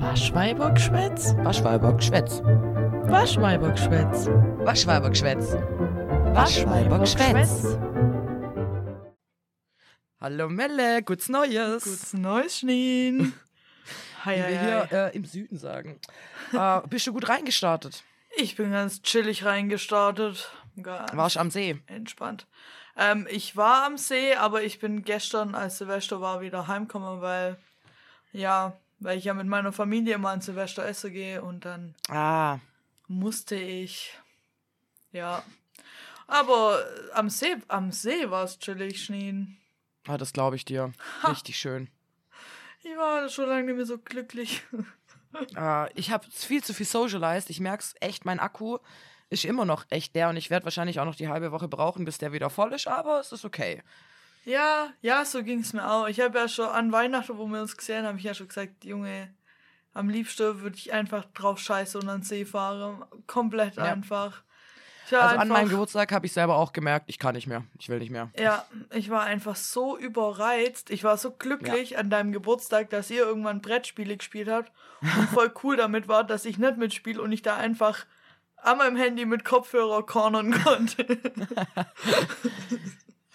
Waschweibergschwätz? Waschweibergschwätz. Waschweibergschwätz. Waschweibergschwätz. Waschweibergschwätz. Hallo Melle, gutes Neues. Gutes Neues, Schneen. Wie Hi, wir hi, hier hi. äh, im Süden sagen. äh, bist du gut reingestartet? Ich bin ganz chillig reingestartet. Ganz Warst am See? entspannt. Ähm, ich war am See, aber ich bin gestern, als Silvester war, wieder heimgekommen, weil, ja, weil ich ja mit meiner Familie immer an Silvester essen gehe und dann Ah, musste ich, ja. Aber äh, am See, am See war es chillig, Schneen. ah das glaube ich dir. Richtig schön. Ich war schon lange nicht mehr so glücklich. Äh, ich habe viel zu viel socialized. Ich merke es echt, mein Akku ist immer noch echt leer und ich werde wahrscheinlich auch noch die halbe Woche brauchen, bis der wieder voll ist, aber es ist okay. Ja, ja, so ging es mir auch. Ich habe ja schon an Weihnachten, wo wir uns gesehen haben, habe ich ja schon gesagt, Junge, am liebsten würde ich einfach drauf scheißen und an den See fahren. Komplett Ja. einfach. Also an einfach, meinem Geburtstag habe ich selber auch gemerkt, ich kann nicht mehr. Ich will nicht mehr. Ja, ich war einfach so überreizt. Ich war so glücklich an deinem Geburtstag, dass ihr irgendwann Brettspiele gespielt habt und voll cool damit war, dass ich nicht mitspiele und ich da einfach an meinem Handy mit Kopfhörer cornern konnte.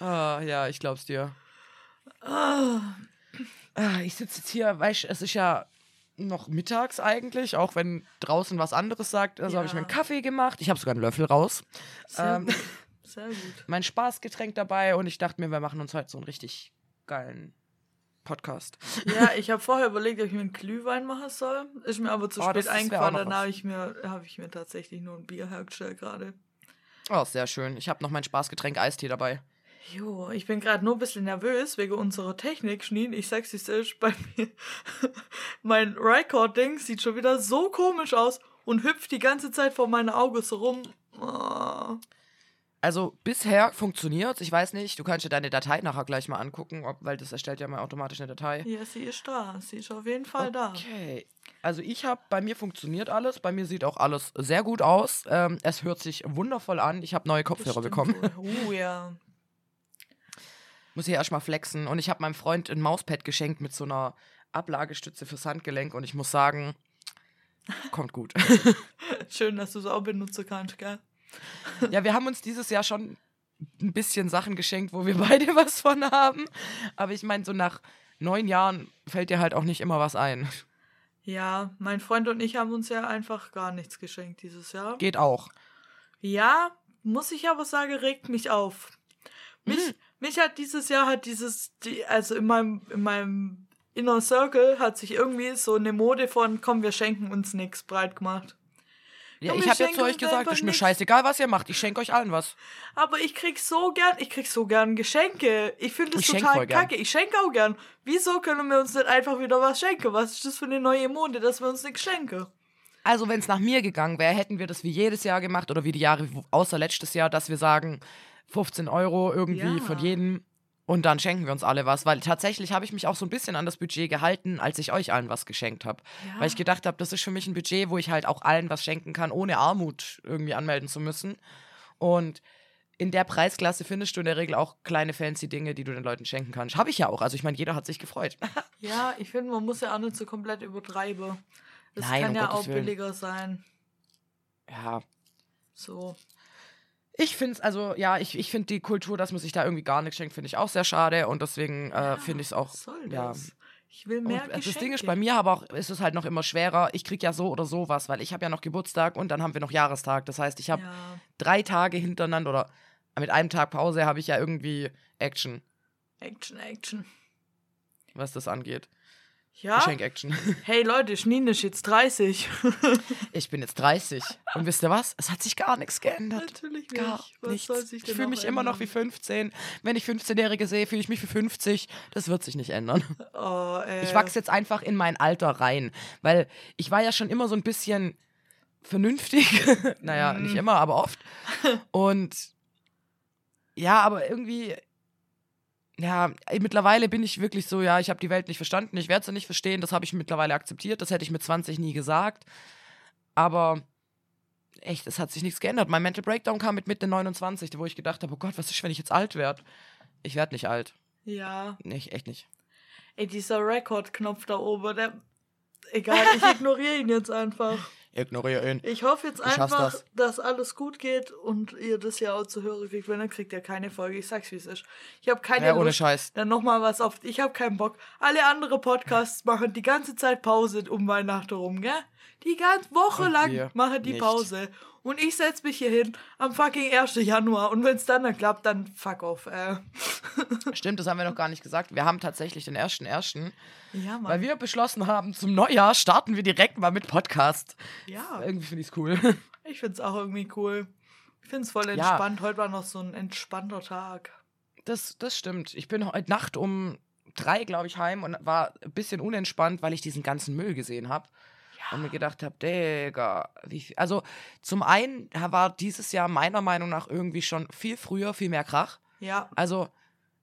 Ah, ja, ich glaub's dir. Ah, ich sitze jetzt hier, weißt es ist ja noch mittags eigentlich, auch wenn draußen was anderes sagt. Also habe ich mir einen Ja. Kaffee gemacht. Ich habe sogar einen Löffel raus. Sehr Ähm, gut. Sehr gut. mein Spaßgetränk dabei und ich dachte mir, wir machen uns heute so einen richtig geilen Podcast. Ja, ich habe vorher überlegt, ob ich mir einen Glühwein machen soll. Ist mir aber zu Oh, spät eingefallen. Dann habe ich, mir, hab ich mir tatsächlich nur ein Bier hergestellt gerade. Oh, sehr schön. Ich habe noch mein Spaßgetränk Eistee dabei. Jo, ich bin gerade nur ein bisschen nervös wegen unserer Technik, Schneen. Ich sag's, es ist. Bei mir, mein Record-Ding sieht schon wieder so komisch aus und hüpft die ganze Zeit vor meinen Augen so rum. Oh. Also bisher funktioniert Ich weiß nicht, du kannst dir deine Datei nachher gleich mal angucken, ob, weil das erstellt ja mal automatisch eine Datei. Ja, sie ist da. Sie ist auf jeden Fall da. Okay. Also ich habe, bei mir funktioniert alles, bei mir sieht auch alles sehr gut aus. Ähm, es hört sich wundervoll an. Ich habe neue Kopfhörer bekommen. Oh ja. Muss hier erstmal flexen. Und ich habe meinem Freund ein Mauspad geschenkt mit so einer Ablagestütze fürs Handgelenk und ich muss sagen, kommt gut. Schön, dass du es auch benutzen kannst, gell? ja, wir haben uns dieses Jahr schon ein bisschen Sachen geschenkt, wo wir beide was von haben. Aber ich meine, so nach neun Jahren fällt dir halt auch nicht immer was ein. Ja, mein Freund und ich haben uns ja einfach gar nichts geschenkt dieses Jahr. Geht auch. Ja, muss ich aber sagen, regt mich auf. Mich, Mhm. Mich hat dieses Jahr hat dieses, die, also in meinem, in meinem Inner Circle hat sich irgendwie so eine Mode von, komm, wir schenken uns nichts breit gemacht. Ja, Komm, ich habe jetzt zu euch gesagt, ist mir nix. scheißegal, was ihr macht. Ich schenke euch allen was. Aber ich krieg so gern, ich krieg so gern Geschenke. Ich finde das Ich total kacke. Ich schenke auch gern. Wieso können wir uns nicht einfach wieder was schenken? Was ist das für eine neue Mode, dass wir uns nichts schenken? Also, wenn es nach mir gegangen wäre, hätten wir das wie jedes Jahr gemacht oder wie die Jahre außer letztes Jahr, dass wir sagen, 15 Euro irgendwie Ja. von jedem und dann schenken wir uns alle was. Weil tatsächlich habe ich mich auch so ein bisschen an das Budget gehalten, als ich euch allen was geschenkt habe. Ja. Weil ich gedacht habe, das ist für mich ein Budget, wo ich halt auch allen was schenken kann, ohne Armut irgendwie anmelden zu müssen. Und in der Preisklasse findest du in der Regel auch kleine fancy Dinge, die du den Leuten schenken kannst. Habe ich ja auch. Also ich meine, jeder hat sich gefreut. Ja, ich finde, man muss ja auch nicht so komplett übertreiben. Es Nein, kann um ja Gottes auch Willen. billiger sein. ja, So. Ich finde es, also ja, ich, ich finde die Kultur, dass man sich da irgendwie gar nichts schenkt, finde ich auch sehr schade und deswegen äh, finde ich es auch. Was soll ja. das? Ich will Und mehr äh, das Ding ist bei mir aber auch, ist es halt noch immer schwerer. Ich krieg ja so oder so was, weil ich habe ja noch Geburtstag und dann haben wir noch Jahrestag. Das heißt, ich habe Ja. drei Tage hintereinander oder mit einem Tag Pause habe ich ja irgendwie Action, Action, Action. was das angeht. Ja? Geschenk-Action. Hey Leute, Schneen ist jetzt 30. Ich bin jetzt 30 und wisst ihr was? Es hat sich gar nichts geändert. Natürlich nicht. Gar Was nichts. soll sich Ich fühle mich immer noch wie ändern? 15. Wenn ich 15-Jährige sehe, fühle ich mich wie 50. Das wird sich nicht ändern. Oh, äh, Ich wachse jetzt einfach in mein Alter rein, weil ich war ja schon immer so ein bisschen vernünftig. naja, Mhm. nicht immer, aber oft. Und ja, aber irgendwie, ja, mittlerweile bin ich wirklich so, ja, ich habe die Welt nicht verstanden, ich werde sie nicht verstehen, das habe ich mittlerweile akzeptiert, das hätte ich mit 20 nie gesagt. Aber echt, es hat sich nichts geändert. Mein Mental Breakdown kam mit Mitte 29, wo ich gedacht habe, oh Gott, was ist, wenn ich jetzt alt werde? Ich werde nicht alt. Ja. Nicht, echt nicht. Ey, dieser Record-Knopf da oben, der. egal, ich ignoriere ihn jetzt einfach. Ignoriere ihn. Ich hoffe jetzt schaffst einfach, das. dass alles gut geht und ihr das ja auch zu hören kriegt. Wenn dann kriegt ihr keine Folge. Ich sag's wie es ist. Ich habe keine Ja, ohne Lust. Scheiß. Dann nochmal was auf. Ich habe keinen Bock. Alle andere Podcasts machen die ganze Zeit Pause um Weihnachten rum, gell? Die ganze Woche Und lang machen die nicht. Pause. Und ich setz mich hier hin am fucking 1. Januar. Und wenn's dann dann klappt, dann fuck off. Äh. Stimmt, das haben wir noch gar nicht gesagt. Wir haben tatsächlich den ersten ersten, Ja, Mann. weil wir beschlossen haben, zum Neujahr starten wir direkt mal mit Podcast. ja, Irgendwie finde ich es cool. ich find's auch irgendwie cool. Ich find's voll Ja. entspannt. Heute war noch so ein entspannter Tag. Das, das stimmt. Ich bin heute Nacht um drei, glaube ich, heim und war ein bisschen unentspannt, weil ich diesen ganzen Müll gesehen habe. Und mir gedacht habe, Digga, wie viel. Also, zum einen war dieses Jahr meiner Meinung nach irgendwie schon viel früher, viel mehr Krach. Ja, Also,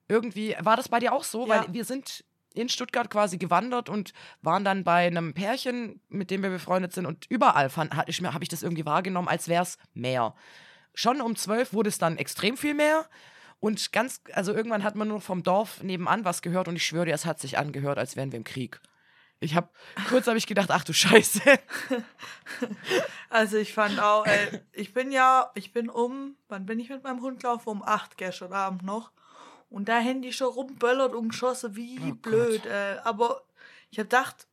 irgendwie war das bei dir auch so, Ja. weil wir sind in Stuttgart quasi gewandert und waren dann bei einem Pärchen, mit dem wir befreundet sind und überall habe ich, mir- hab ich das irgendwie wahrgenommen, als wäre es mehr. Schon um zwölf wurde es dann extrem viel mehr und ganz, also irgendwann hat man nur vom Dorf nebenan was gehört und ich schwöre dir, es hat sich angehört, als wären wir im Krieg. Ich habe kurz habe ich gedacht, ach du Scheiße. Also ich fand auch, ey, ich bin ja, ich bin um, wann bin ich mit meinem Hund gelaufen? Um acht gestern Abend noch. Und da Handy schon rumböllert und geschossen, wie Oh blöd. Äh, aber ich hab gedacht,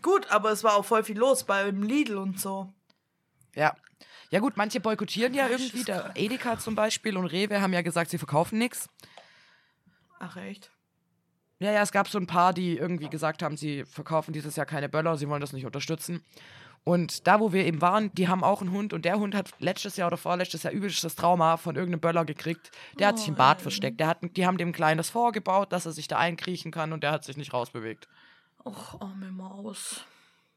gut, aber es war auch voll viel los beim Lidl und so. Ja. Ja gut, manche boykottieren ja Ach, irgendwie. Der. Edeka zum Beispiel und Rewe haben ja gesagt, sie verkaufen nichts. Ach echt? Ja, ja, es gab so ein paar, die irgendwie gesagt haben, sie verkaufen dieses Jahr keine Böller, sie wollen das nicht unterstützen. Und da, wo wir eben waren, die haben auch einen Hund und der Hund hat letztes Jahr oder vorletztes Jahr übelstes Trauma von irgendeinem Böller gekriegt. Der hat sich im Bad Oh, versteckt. Der hat, die haben dem ein kleines vorgebaut, dass er sich da einkriechen kann und der hat sich nicht rausbewegt. Och, arme Maus.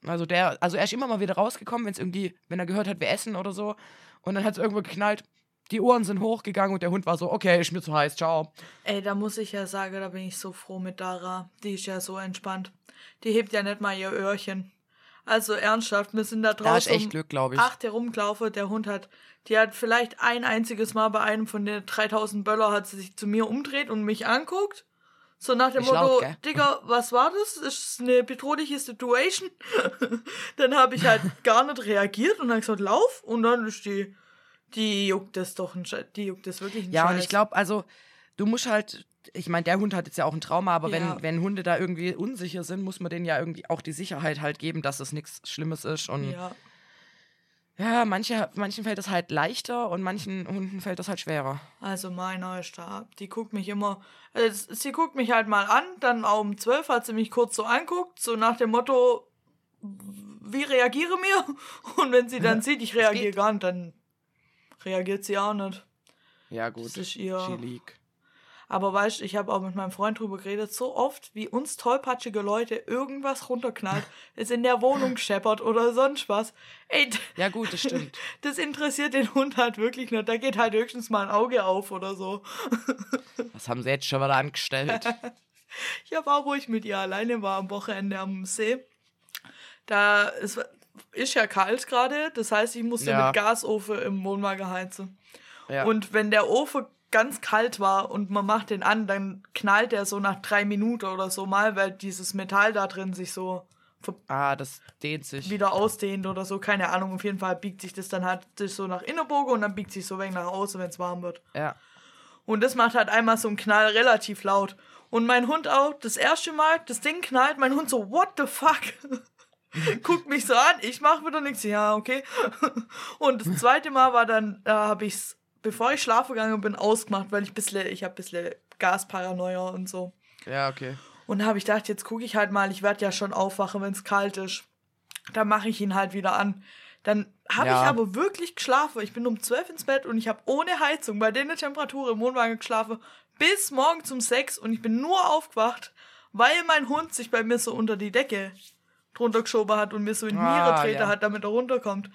Also der, also er ist immer mal wieder rausgekommen, wenn es irgendwie, wenn er gehört hat, wir essen oder so. Und dann hat es irgendwo geknallt. Die Ohren sind hochgegangen und der Hund war so, okay, ist mir zu heiß, ciao. Ey, da muss ich ja sagen, da bin ich so froh mit Dara. Die ist ja so entspannt. Die hebt ja nicht mal ihr Öhrchen. Also ernsthaft, wir sind da draußen. Da ist echt um Glück, glaube ich. acht herumgelaufen. Der Hund hat, die hat vielleicht ein einziges Mal bei einem von den 3000 Böller hat sie sich zu mir umdreht und mich anguckt. So nach dem laut, Motto, gell? Digga, was war das? Ist es eine bedrohliche Situation? dann habe ich halt gar nicht reagiert und dann gesagt, lauf. Und dann ist die, die juckt das doch, ein die juckt das wirklich ein Ja, und Scheiß. ich glaube, also, du musst halt, ich meine, der Hund hat jetzt ja auch ein Trauma, aber Ja. wenn, wenn Hunde da irgendwie unsicher sind, muss man denen ja irgendwie auch die Sicherheit halt geben, dass es nichts Schlimmes ist. Und ja, Ja, manche, manchen fällt es halt leichter und manchen Hunden fällt es halt schwerer. also meiner ist da. Die guckt mich immer. Äh, sie guckt mich halt mal an, dann auch um 12 hat sie mich kurz so anguckt, so nach dem Motto, wie reagiere mir? Und wenn sie dann sieht, ich reagiere gar nicht, dann reagiert sie auch nicht. Ja, gut. Das ist ihr- Chillig. Aber weißt ich habe auch mit meinem Freund drüber geredet, so oft, wie uns tollpatschige Leute irgendwas runterknallt, es in der Wohnung scheppert oder sonst was. Ey, Ja, gut, das stimmt. das interessiert den Hund halt wirklich nicht. Da geht halt höchstens mal ein Auge auf oder so. Was haben sie jetzt schon wieder angestellt? Ich habe auch, wo ich mit ihr alleine war am Wochenende am See. Da es war- ist ja kalt gerade, das heißt, ich musste Ja. mit Gasofen im Wohnwagen heizen. Ja. Und wenn der Ofen ganz kalt war und man macht den an, dann knallt der so nach drei Minuten oder so mal, weil dieses Metall da drin sich so ah, das dehnt sich. wieder ausdehnt oder so, keine Ahnung. Auf jeden Fall biegt sich das dann halt so nach Innenbogen und dann biegt sich so weg nach außen, wenn es warm wird. Ja. Und das macht halt einmal so einen Knall relativ laut. Und mein Hund auch, das erste Mal, das Ding knallt, mein Hund so, what the fuck? Guckt mich so an, ich mach wieder nichts. Ja, okay. Und das zweite Mal war dann, da habe ich's, bevor ich schlafen gegangen bin, ausgemacht, weil ich bisschen, ich habe bisschen Gasparanoia und so. Ja, okay. Und da habe ich gedacht, jetzt gucke ich halt mal, ich werde ja schon aufwachen, wenn es kalt ist. Dann mache ich ihn halt wieder an. Dann habe Ja. ich aber wirklich geschlafen. Ich bin um 12 ins Bett und ich habe ohne Heizung bei der Temperatur im Wohnwagen geschlafen bis morgen um 6 und ich bin nur aufgewacht, weil mein Hund sich bei mir so unter die Decke drunter geschoben hat und mir so in die Ah, Niere treten ja. hat, damit er runterkommt.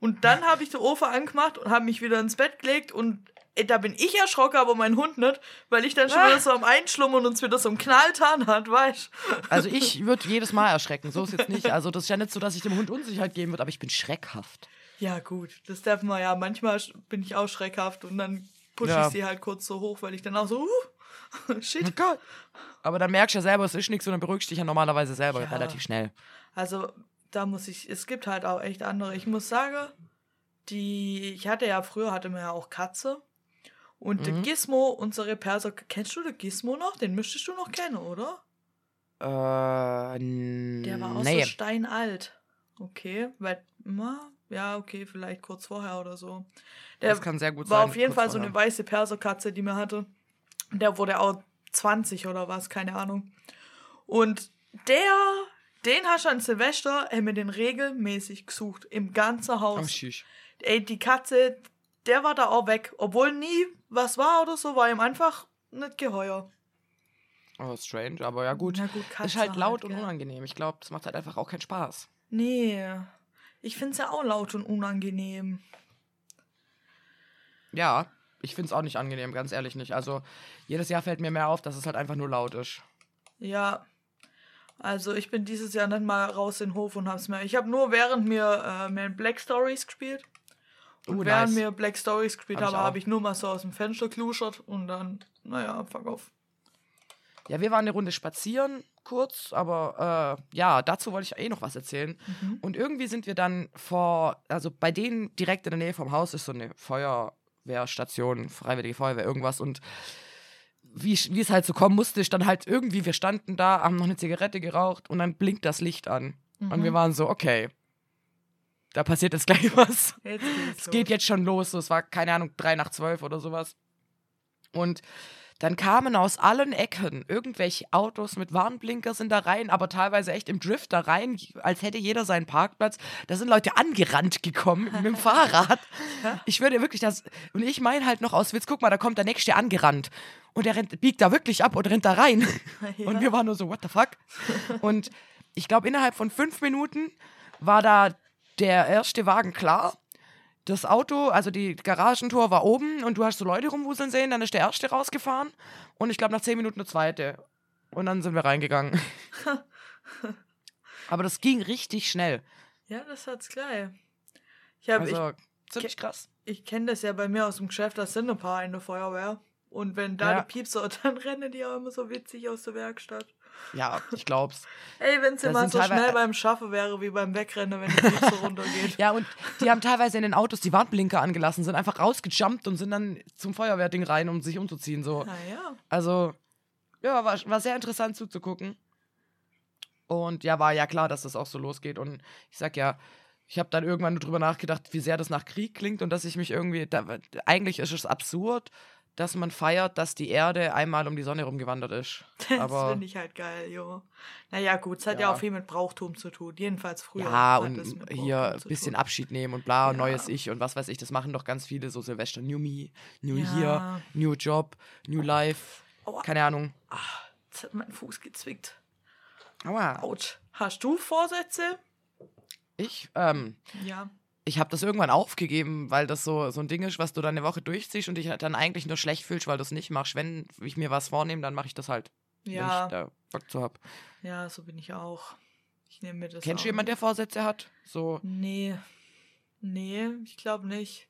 Und dann habe ich den Ofen angemacht und habe mich wieder ins Bett gelegt und ey, da bin ich erschrocken, aber mein Hund nicht, weil ich dann schon Ah. wieder so am Einschlummern und es wieder so am Knalltan hat, weißt Also ich würde jedes Mal erschrecken, so ist jetzt nicht. Also das ist ja nicht so, dass ich dem Hund Unsicherheit geben würde, aber ich bin schreckhaft. Ja, gut, das darf man ja. Manchmal bin ich auch schreckhaft und dann pushe Ja. ich sie halt kurz so hoch, weil ich dann auch so, uh, shit. Gott. Aber dann merkst du ja selber, es ist nichts und dann beruhigst du dich ja normalerweise selber Ja. relativ schnell. Also, da muss ich, es gibt halt auch echt andere. Ich muss sagen, die, ich hatte ja früher, hatte man ja auch Katze. Und mhm. Gizmo, unsere Perser, kennst du den Gizmo noch? Den müsstest du noch kennen, oder? Äh, Der war auch nee. so steinalt. Okay, weil, ja, okay, vielleicht kurz vorher oder so. Der das kann sehr gut war sein. War auf jeden Fall so eine weiße Perserkatze, die mir hatte. Der wurde auch 20 oder was, keine Ahnung. Und der, den hast du an Silvester, haben wir den regelmäßig gesucht. Im ganzen Haus. Oh, Ey, die Katze, der war da auch weg. Obwohl nie was war oder so, war ihm einfach nicht geheuer. Oh, strange, aber ja gut. gut ist halt laut halt, und unangenehm. Ich glaube, das macht halt einfach auch keinen Spaß. Nee. Ich finde es ja auch laut und unangenehm. Ja, ich finde es auch nicht angenehm, ganz ehrlich nicht. Also, jedes Jahr fällt mir mehr auf, dass es halt einfach nur laut ist. Ja. Also, ich bin dieses Jahr nicht mal raus in den Hof und hab's mir. Ich habe nur während mir äh, mir Black Stories gespielt. Und uh, während nice. wir Black Stories gespielt hab habe, habe ich nur mal so aus dem Fenster kluschert und dann, naja, fuck off. Ja, wir waren eine Runde spazieren, kurz, aber äh, ja, dazu wollte ich eh noch was erzählen. Mhm. Und irgendwie sind wir dann vor, also bei denen direkt in der Nähe vom Haus ist so eine Feuerwehrstation, Freiwillige Feuerwehr, irgendwas und wie, wie es halt so kommen musste, ist dann halt irgendwie, wir standen da, haben noch eine Zigarette geraucht und dann blinkt das Licht an. Mhm. Und wir waren so, okay, da passiert jetzt gleich was. Jetzt es geht jetzt schon los. So, es war, keine Ahnung, drei nach zwölf oder sowas. Und dann kamen aus allen Ecken irgendwelche Autos mit Warnblinker sind da rein, aber teilweise echt im Drift da rein, als hätte jeder seinen Parkplatz. Da sind Leute angerannt gekommen mit dem Fahrrad. Ich würde wirklich das. Und ich meine halt noch aus Witz, guck mal, da kommt der nächste angerannt. Und der rennt, biegt da wirklich ab und rennt da rein. Ja. Und wir waren nur so, what the fuck? Und ich glaube, innerhalb von fünf Minuten war da der erste Wagen klar. Das Auto, also die Garagentor war oben und du hast so Leute rumwuseln sehen, dann ist der erste rausgefahren und ich glaube nach zehn Minuten der zweite. Und dann sind wir reingegangen. Aber das ging richtig schnell. Ja, das hat's gleich. Ich hab, also, ich, ziemlich krass. Ich kenne das ja bei mir aus dem Geschäft, da sind ein paar in der Feuerwehr. Und wenn da ja. die Piepser, dann rennen die auch immer so witzig aus der Werkstatt. Ja, ich glaub's. Ey, wenn es immer so schnell beim Schaffen wäre wie beim Wegrennen, wenn die Piepser runtergeht. Ja, und die haben teilweise in den Autos die Warnblinker angelassen, sind einfach rausgejumpt und sind dann zum Feuerwehrding rein, um sich umzuziehen. So. Ja. Also, ja, war, war sehr interessant zuzugucken. Und ja, war ja klar, dass das auch so losgeht. Und ich sag ja, ich habe dann irgendwann drüber nachgedacht, wie sehr das nach Krieg klingt und dass ich mich irgendwie. Da, eigentlich ist es absurd, dass man feiert, dass die Erde einmal um die Sonne rumgewandert ist. Das finde ich halt geil, jo. Naja, gut, es hat ja. ja. auch viel mit Brauchtum zu tun. Jedenfalls früher. Ja, und hier ein bisschen Abschied nehmen und bla, ja. neues Ich und was weiß ich. Das machen doch ganz viele, so Silvester. New Me, New ja. Year, New Job, New Life. Aua. Keine Ahnung. Ach, jetzt hat mein Fuß gezwickt. Aua. Autsch. Hast du Vorsätze? Ich? Ähm, ja ich habe das irgendwann aufgegeben, weil das so, so ein Ding ist, was du dann eine Woche durchziehst und dich dann eigentlich nur schlecht fühlst, weil du es nicht machst. Wenn ich mir was vornehme, dann mache ich das halt. Ja. Wenn ich da Bock zu hab. Ja, so bin ich auch. Ich nehme mir das. Kennst du jemanden, der Vorsätze hat? So. Nee. Nee, ich glaube nicht.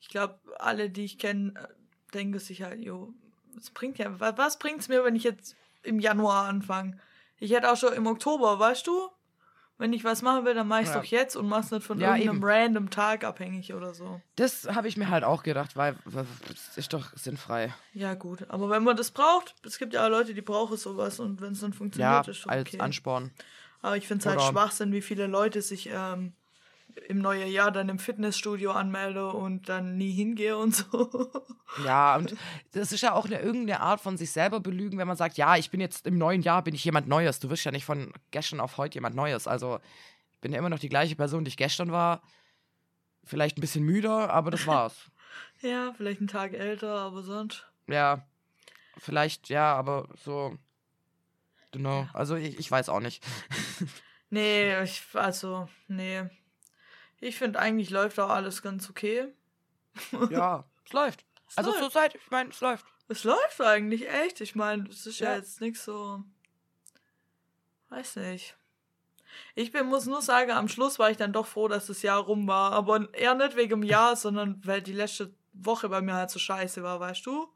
Ich glaube, alle, die ich kenne, äh, denken sich halt, jo, was bringt ja, was bringt's mir, wenn ich jetzt im Januar anfange? Ich hätte auch schon im Oktober, weißt du? Wenn ich was machen will, dann mache ich es ja. doch jetzt und mach's nicht von ja, irgendeinem eben. random Tag abhängig oder so. Das habe ich mir halt auch gedacht, weil es ist doch sinnfrei. Ja, gut. Aber wenn man das braucht, es gibt ja Leute, die brauchen sowas und wenn es dann funktioniert, ja, ist es okay. als Ansporn. Aber ich finde es halt Schwachsinn, wie viele Leute sich ähm, im neuen Jahr dann im Fitnessstudio anmelde und dann nie hingehe und so. Ja, und das ist ja auch eine irgendeine Art von sich selber belügen, wenn man sagt, ja, ich bin jetzt im neuen Jahr, bin ich jemand Neues. Du wirst ja nicht von gestern auf heute jemand Neues. Also ich bin ja immer noch die gleiche Person, die ich gestern war. Vielleicht ein bisschen müder, aber das war's. ja, vielleicht einen Tag älter, aber sonst. Ja, vielleicht, ja, aber so. Du know. Ja. Also ich, ich weiß auch nicht. nee, ich, also, nee. Ich finde, eigentlich läuft auch alles ganz okay. ja, es läuft. Es also zur Zeit, ich meine, es läuft. Es läuft eigentlich echt. Ich meine, es ist ja, ja jetzt nichts so. Weiß nicht. Ich bin, muss nur sagen, am Schluss war ich dann doch froh, dass das Jahr rum war. Aber eher nicht wegen dem Jahr, sondern weil die letzte Woche bei mir halt so scheiße war, weißt du?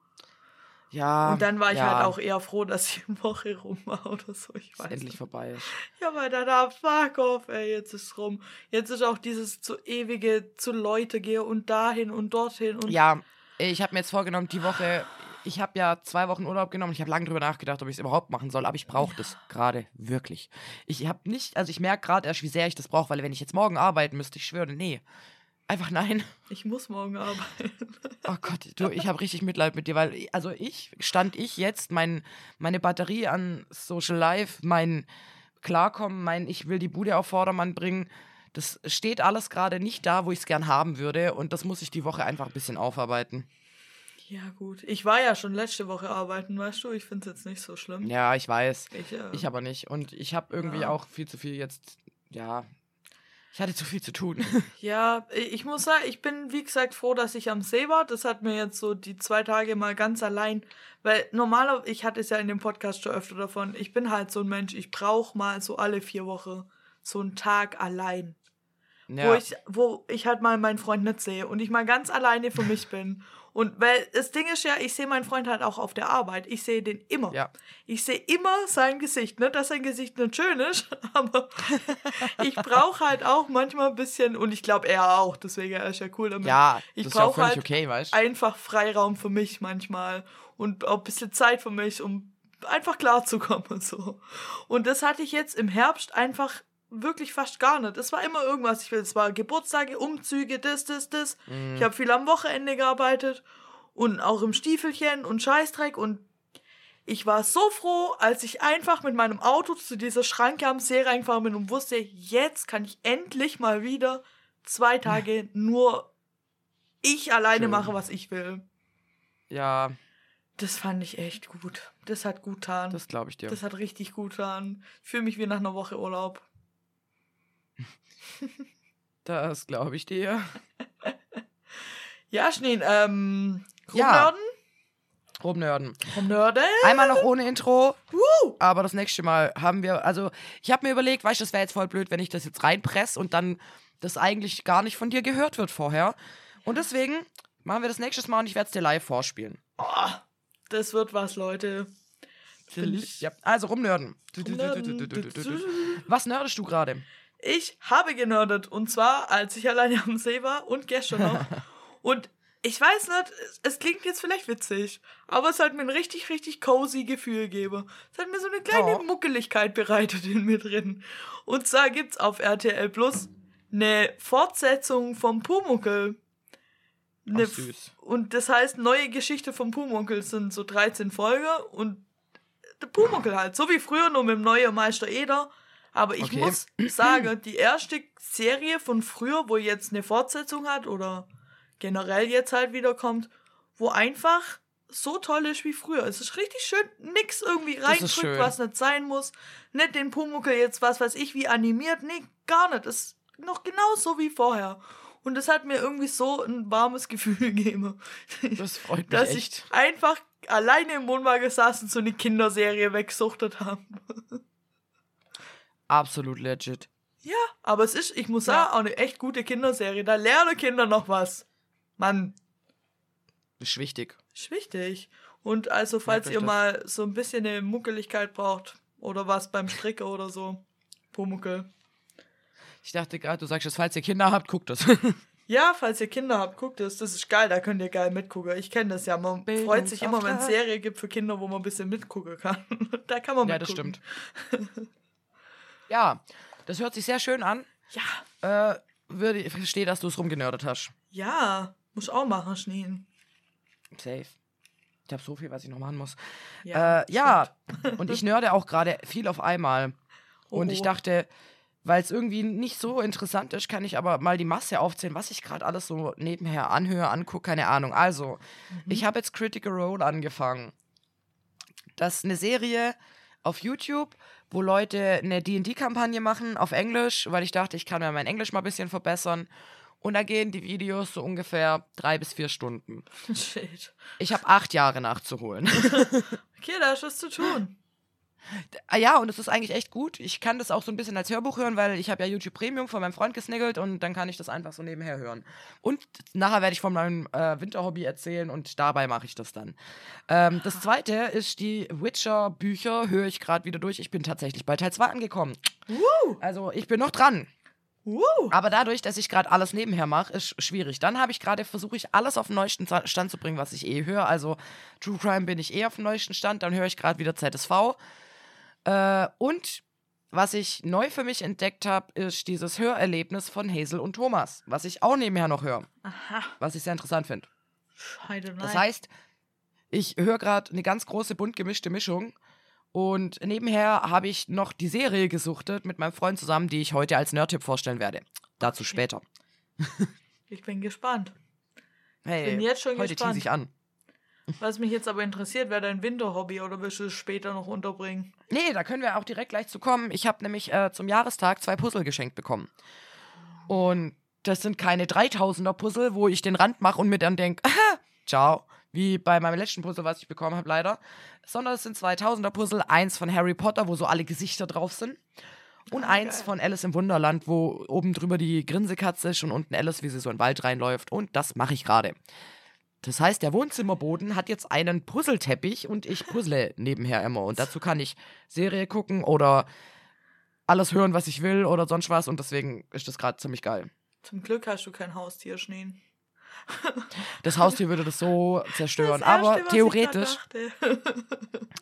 Ja. Und dann war ich ja, halt auch eher froh, dass die Woche rum war oder so. Ich weiß es endlich vorbei ist. Ja, weil da da, fuck off, ey, jetzt ist rum. Jetzt ist auch dieses zu ewige zu Leute gehe und dahin und dorthin und Ja, ich habe mir jetzt vorgenommen, die Woche, ich habe ja zwei Wochen Urlaub genommen. Ich habe lange drüber nachgedacht, ob ich es überhaupt machen soll, aber ich brauche das gerade wirklich. Ich habe nicht, also ich merke gerade erst, wie sehr ich das brauche, weil wenn ich jetzt morgen arbeiten müsste, ich schwöre, nee. Einfach nein. ich muss morgen arbeiten. Oh Gott, du, ich habe richtig Mitleid mit dir, weil, also ich, stand ich jetzt, mein, meine Batterie an Social Life, mein Klarkommen, mein Ich will die Bude auf Vordermann bringen, das steht alles gerade nicht da, wo ich es gern haben würde und das muss ich die Woche einfach ein bisschen aufarbeiten. Ja, gut. Ich war ja schon letzte Woche arbeiten, weißt du? Ich finde es jetzt nicht so schlimm. Ja, ich weiß. Ich, äh, Ich aber nicht. Und ich habe irgendwie Ja. auch viel zu viel jetzt, ja, ich hatte zu viel zu tun. Ja, ich muss sagen, ich bin wie gesagt froh, dass ich am See war. Das hat mir jetzt so die zwei Tage mal ganz allein, weil normaler, ich hatte es ja in dem Podcast schon öfter davon, ich bin halt so ein Mensch, ich brauche mal so alle vier Wochen so einen Tag allein, wo ja, ich, wo ich halt mal meinen Freund nicht sehe und ich mal ganz alleine für mich bin. Und weil das Ding ist ja, ich sehe meinen Freund halt auch auf der Arbeit. Ich sehe den immer. ja. Ich sehe immer sein Gesicht. Nicht, dass sein Gesicht nicht schön ist, aber ich brauche halt auch manchmal ein bisschen, und ich glaube er auch, deswegen er ist ja cool damit. Ja, ich brauche halt okay, einfach Freiraum für mich manchmal und auch ein bisschen Zeit für mich, um einfach klarzukommen und so. Und das hatte ich jetzt im Herbst einfach wirklich fast gar nicht. Es war immer irgendwas. Ich will, es war Geburtstage, Umzüge, das, das, das. Mhm. Ich habe viel am Wochenende gearbeitet und auch im Stiefelchen und Scheißdreck und ich war so froh, als ich einfach mit meinem Auto zu dieser Schranke am See reingefahren bin und wusste, jetzt kann ich endlich mal wieder zwei Tage nur ich alleine Schön. machen, was ich will. Ja, Das fand ich echt gut. Das hat gut getan. das glaube ich dir. Das hat richtig gut getan. Ich fühle mich wie nach einer Woche Urlaub. Das glaube ich dir. Ja, Schneen, ähm, Ja. Rumnörden? Rumnörden. Einmal noch ohne Intro. Woo! Aber das nächste Mal haben wir, also ich habe mir überlegt, weißt du, das wäre jetzt voll blöd, wenn ich das jetzt reinpresse und dann das eigentlich gar nicht von dir gehört wird vorher. Und deswegen machen wir das nächstes Mal und ich werde es dir live vorspielen. Oh, das wird was, Leute. Ja, also rumnörden. Rumnörden. Was nerdest du gerade? Ich habe genördet. Und zwar, als ich alleine am See war und gestern noch. und ich weiß nicht, es, es klingt jetzt vielleicht witzig, aber es hat mir ein richtig, richtig cozy Gefühl gegeben. Es hat mir so eine kleine Oh. Muckeligkeit bereitet in mir drin. Und zwar gibt's auf RTL Plus eine Fortsetzung vom Pumuckel. Ach, Ne, süß. und das heißt, neue Geschichte vom Pumuckel sind so 13 Folgen und der Pumuckel halt, so wie früher, nur mit dem neuen Meister Eder. Aber ich Okay. muss sagen, die erste Serie von früher, wo jetzt eine Fortsetzung hat oder generell jetzt halt wiederkommt, wo einfach so toll ist wie früher. Es ist richtig schön, nix irgendwie reindrückt, was nicht sein muss. Nicht den Pumuckel jetzt, was weiß ich, wie animiert. Nee, gar nicht. Das ist noch genauso wie vorher. Und das hat mir irgendwie so ein warmes Gefühl gegeben. Das freut mich dass echt. ich einfach alleine im Wohnwagen saß und so eine Kinderserie weggesuchtet habe. Absolut legit. Ja, aber es ist, ich muss Ja. sagen, auch eine echt gute Kinderserie. Da lernen Kinder noch was. Mann, Das ist wichtig. ist wichtig. Und also, falls euch ihr das. mal so ein bisschen eine Muckeligkeit braucht oder was beim Stricken oder so, Pumuckel. Ich dachte gerade, du sagst jetzt, falls ihr Kinder habt, guckt das. Ja, falls ihr Kinder habt, guckt es. Das ist geil, da könnt ihr geil mitgucken. Ich kenne das ja. Man freut sich immer, wenn es. Serie gibt für Kinder, wo man ein bisschen mitgucken kann. da kann man ja, das mitgucken. stimmt. ja, das hört sich sehr schön an. Ja, Äh, würde, ich verstehe, dass du es rumgenördet hast. ja, muss auch machen, Schneen. Safe. Ich habe so viel, was ich noch machen muss. Ja, äh, ja, und ich nörde auch gerade viel auf einmal. Oh, Und ich oh. dachte, weil es irgendwie nicht so interessant ist, kann ich aber mal die Masse aufzählen, was ich gerade alles so nebenher anhöre, angucke, keine Ahnung. Also, Mhm. ich habe jetzt Critical Role angefangen. Das ist eine Serie auf YouTube, wo Leute eine D&D-Kampagne machen auf Englisch, weil ich dachte, ich kann mir mein Englisch mal ein bisschen verbessern. Und da gehen die Videos so ungefähr drei bis vier Stunden. Shit. Ich habe acht Jahre nachzuholen. Okay, da ist was zu tun. Ah ja, und es ist eigentlich echt gut. Ich kann das auch so ein bisschen als Hörbuch hören, weil ich habe ja YouTube Premium von meinem Freund gesniggelt und dann kann ich das einfach so nebenher hören. Und nachher werde ich von meinem äh, Winterhobby erzählen und dabei mache ich das dann. Ähm, das zweite ist die Witcher-Bücher, höre ich gerade wieder durch. Ich bin tatsächlich bei Teil 2 angekommen. Woo! Also ich bin noch dran. Woo! Aber dadurch, dass ich gerade alles nebenher mache, ist schwierig. Dann habe ich gerade, versuche ich alles auf den neuesten Stand zu bringen, was ich eh höre. Also True Crime bin ich eh auf dem neuesten Stand. Dann höre ich gerade wieder ZSV. Äh, und was ich neu für mich entdeckt habe, ist dieses Hörerlebnis von Hazel und Thomas, was ich auch nebenher noch höre, Aha. was ich sehr interessant finde. Das heißt, ich höre gerade eine ganz große bunt gemischte Mischung und nebenher habe ich noch die Serie gesuchtet mit meinem Freund zusammen, die ich heute als Nerd-Tipp vorstellen werde. Dazu Okay. später. ich bin gespannt. Hey, bin jetzt schon heute gespannt. tease ich an. Was mich jetzt aber interessiert, wäre dein Winterhobby oder willst du es später noch unterbringen? Nee, da können wir auch direkt gleich zu kommen. Ich habe nämlich äh, zum Jahrestag zwei Puzzle geschenkt bekommen. Und das sind keine 3000er Puzzle, wo ich den Rand mache und mir dann denke, ciao, wie bei meinem letzten Puzzle, was ich bekommen habe, leider. Sondern es sind 2000er Puzzle, eins von Harry Potter, wo so alle Gesichter drauf sind. Und Ah, eins von Alice im Wunderland, wo oben drüber die Grinsekatze ist und unten Alice, wie sie so in den Wald reinläuft. Und das mache ich gerade. Das heißt, der Wohnzimmerboden hat jetzt einen Puzzleteppich und ich puzzle nebenher immer. Und dazu kann ich Serie gucken oder alles hören, was ich will oder sonst was. Und deswegen ist das gerade ziemlich geil. Zum Glück hast du kein Haustier, Schneen. Das Haustier würde das so zerstören. Das Aber Erste, ich theoretisch,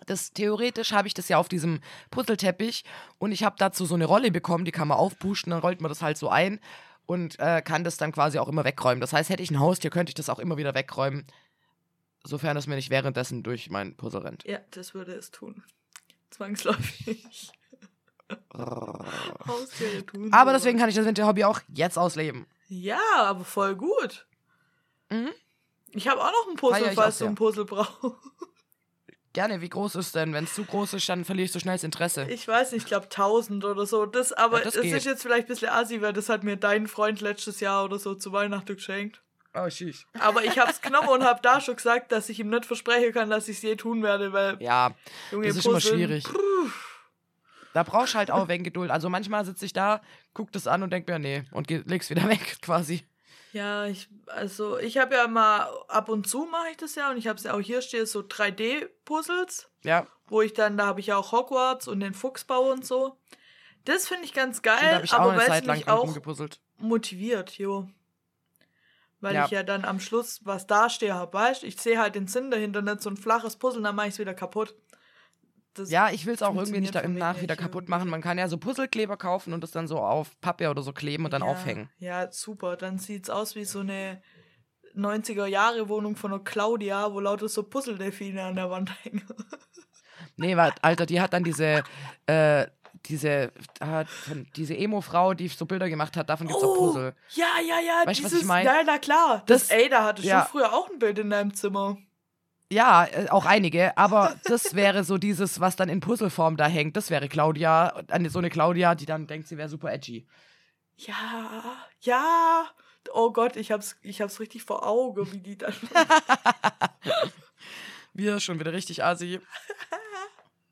das, theoretisch habe ich das ja auf diesem Puzzleteppich und ich habe dazu so eine Rolle bekommen, die kann man aufpusten, dann rollt man das halt so ein und äh, kann das dann quasi auch immer wegräumen. Das heißt, hätte ich ein Haustier, könnte ich das auch immer wieder wegräumen, sofern es mir nicht währenddessen durch mein Puzzle rennt. ja, das würde es tun. Zwangsläufig. Haustiere tun. Aber sowas. deswegen kann ich das Winterhobby auch jetzt ausleben. Ja, aber voll gut. Mhm. Ich habe auch noch ein Puzzle, falls du ein Puzzle brauchst. Gerne, wie groß ist denn? Wenn es zu groß ist, dann verliere ich so schnell das Interesse. Ich weiß nicht, ich glaube 1000 oder so. Das, aber Ja, das es geht. ist jetzt vielleicht ein bisschen assi, weil das hat mir dein Freund letztes Jahr oder so zu Weihnachten geschenkt. Oh, schieß. Aber ich habe es genommen und habe da schon gesagt, dass ich ihm nicht versprechen kann, dass ich es je tun werde, weil Ja, Junge das ist immer schwierig. Da brauchst du halt auch wegen Geduld. Also manchmal sitze ich da, guck das an und denk mir, nee, und leg's wieder weg quasi. Ja, ich, also ich habe ja mal, ab und zu mache ich das ja und ich habe es ja auch hier stehe, so 3D-Puzzles, Ja, wo ich dann, da habe ich ja auch Hogwarts und den Fuchsbau und so. Das finde ich ganz geil, ich aber weil es mich auch motiviert, jo. Weil Ja. ich ja dann am Schluss was dastehe habe, weißt Ich sehe halt den Sinn dahinter, nicht so ein flaches Puzzle, dann mache ich es wieder kaputt. Das Ja, ich will es auch irgendwie nicht da im Nach wieder kaputt machen. Man kann ja so Puzzlekleber kaufen und das dann so auf Pappe oder so kleben und dann ja, aufhängen. Ja, super. Dann sieht's aus wie so eine 90er-Jahre-Wohnung von der Claudia, wo lauter so Puzzle-Delfine an der Wand hängen. Nee, warte, Alter, die hat dann diese, äh, diese, äh, diese Emo-Frau, die so Bilder gemacht hat, davon gibt's auch Puzzle. ja, ja, ja. Weißt du, was dieses, ich mein? Ja, na klar. Das, Das- ey, da hatte ja. schon früher auch ein Bild in deinem Zimmer. Ja, äh, auch einige, aber das wäre so dieses, was dann in Puzzleform da hängt. Das wäre Claudia, eine- so eine Claudia, die dann denkt, sie wäre super edgy. Ja, ja. Oh Gott, ich hab's, ich hab's richtig vor Augen, wie die dann. Wir schon wieder richtig assi.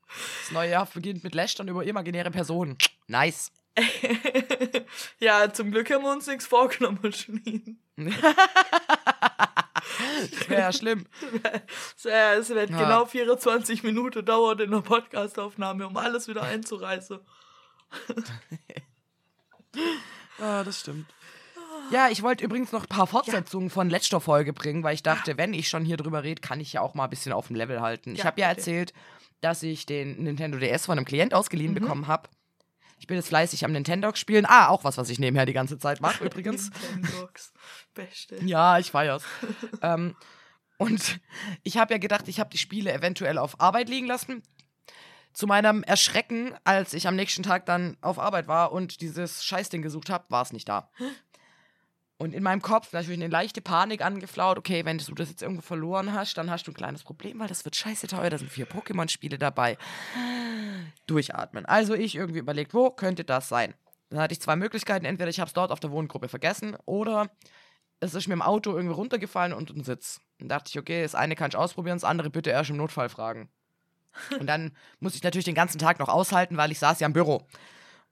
Das neue Jahr beginnt mit Lästern über imaginäre Personen. Nice. ja, zum Glück haben wir uns nichts vorgenommen, Schneen. Das wäre ja schlimm. Ja, es wird Ja. genau 24 Minuten dauern in der Podcastaufnahme, um alles wieder einzureißen. Ah, das stimmt. Ja, ich wollte übrigens noch ein paar Fortsetzungen von letzter Folge bringen, weil ich dachte, wenn ich schon hier drüber rede, kann ich ja auch mal ein bisschen auf dem Level halten. ich Ja, habe ja okay. erzählt, dass ich den Nintendo DS von einem Klient ausgeliehen Mhm. bekommen habe. Ich bin jetzt fleißig am Nintendo spielen. Ah, auch was, was ich nebenher die ganze Zeit mache übrigens. Nintendogs. Beste. Ja, ich feier's. ähm, und ich habe ja gedacht, ich habe die Spiele eventuell auf Arbeit liegen lassen. Zu meinem Erschrecken, als ich am nächsten Tag dann auf Arbeit war und dieses Scheißding gesucht habe, war es nicht da. Und in meinem Kopf natürlich eine leichte Panik angeflaut. Okay, wenn du das jetzt irgendwo verloren hast, dann hast du ein kleines Problem, weil das wird scheiße teuer. Da sind vier Pokémon-Spiele dabei. Durchatmen. Also ich irgendwie überlegt, wo könnte das sein? Dann hatte ich zwei Möglichkeiten. Entweder ich habe es dort auf der Wohngruppe vergessen oder es ist mir im Auto irgendwie runtergefallen und ein Sitz. Dann dachte ich, okay, das eine kann ich ausprobieren, das andere bitte erst im Notfall fragen. Und dann musste ich natürlich den ganzen Tag noch aushalten, weil ich saß ja im Büro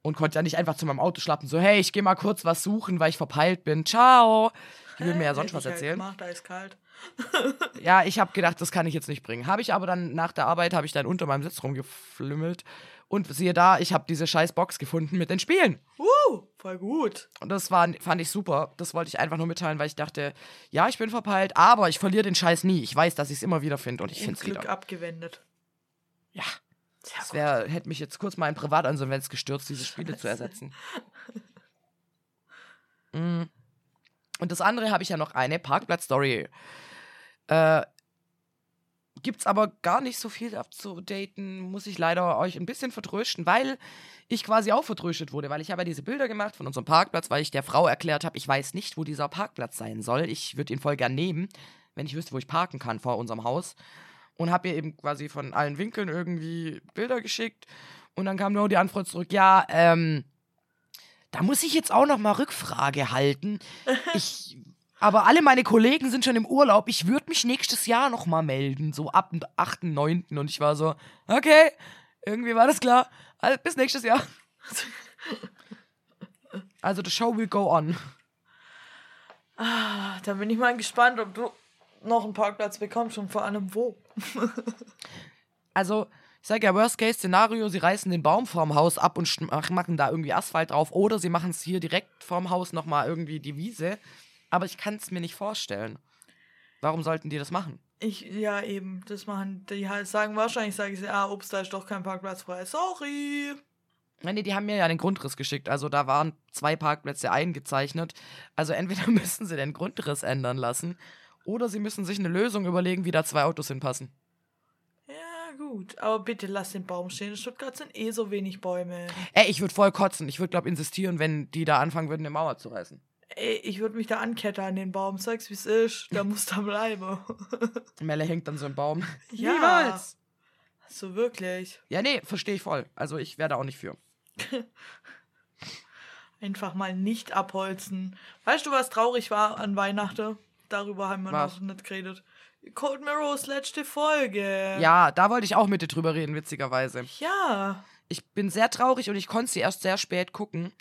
und konnte ja nicht einfach zu meinem Auto schlappen, so, hey, ich gehe mal kurz was suchen, weil ich verpeilt bin. Ciao. Die will mir ja sonst was ich erzählen. Gemacht, eiskalt. Ja, ich habe gedacht, das kann ich jetzt nicht bringen. Habe ich aber dann nach der Arbeit, habe ich dann unter meinem Sitz rumgeflümmelt. Und siehe da, ich habe diese scheiß Box gefunden mit den Spielen. Uh, voll gut. Und das war, fand ich super. Das wollte ich einfach nur mitteilen, weil ich dachte, ja, ich bin verpeilt, aber ich verliere den Scheiß nie. Ich weiß, dass ich es immer wieder finde und ich finde es Glück wieder. abgewendet. Ja, das wär, hätte mich jetzt kurz mal in Privatinsolvenz gestürzt, diese Spiele zu ersetzen. Mm. Und das andere habe ich ja noch eine Parkplatz-Story. Äh, gibt's aber gar nicht so viel abzudaten, muss ich leider euch ein bisschen vertrösten, weil ich quasi auch vertröstet wurde, weil ich habe ja diese Bilder gemacht von unserem Parkplatz, weil ich der Frau erklärt habe, ich weiß nicht, wo dieser Parkplatz sein soll. Ich würde ihn voll gern nehmen, wenn ich wüsste, wo ich parken kann vor unserem Haus. Und habe ihr eben quasi von allen Winkeln irgendwie Bilder geschickt. Und dann kam nur die Antwort zurück, ja, ähm, da muss ich jetzt auch noch mal Rückfrage halten. Ich, aber alle meine Kollegen sind schon im Urlaub. Ich würde mich nächstes Jahr noch mal melden, so ab dem 8., 9. Und ich war so, okay, irgendwie war das klar. Also, bis nächstes Jahr. Also, the show will go on. Ah, da bin ich mal gespannt, ob du noch einen Parkplatz bekommst und vor allem wo. Also, ich sage ja, Worst-Case-Szenario, sie reißen den Baum vorm Haus ab und machen da irgendwie Asphalt drauf. Oder sie machen es hier direkt vorm Haus nochmal irgendwie die Wiese. Aber ich kann es mir nicht vorstellen. Warum sollten die das machen? Ich, ja, eben, das machen, die halt sagen wahrscheinlich, sage ich, ah, ups, da ist doch kein Parkplatz frei. Sorry. Nein, nee, die haben mir ja den Grundriss geschickt. Also da waren zwei Parkplätze eingezeichnet. Also entweder müssen sie den Grundriss ändern lassen oder sie müssen sich eine Lösung überlegen, wie da zwei Autos hinpassen. Ja, gut. Aber bitte lass den Baum stehen. In Stuttgart sind eh so wenig Bäume. Ey, ich würde voll kotzen. Ich würde, glaube insistieren, wenn die da anfangen würden, eine Mauer zu reißen. Ey, ich würde mich da anketten an den Baum. Sag's, wie's ist. Da muss da bleiben. Melle hängt dann so im Baum. Ja. Niemals! so wirklich. Ja, nee, verstehe ich voll. Also ich wäre da auch nicht für. Einfach mal nicht abholzen. Weißt du, was traurig war an Weihnachten? Darüber haben wir Was? noch nicht geredet. Cold Mirrors letzte Folge. Ja, da wollte ich auch mit dir drüber reden, witzigerweise. Ja. Ich bin sehr traurig und ich konnte sie erst sehr spät gucken.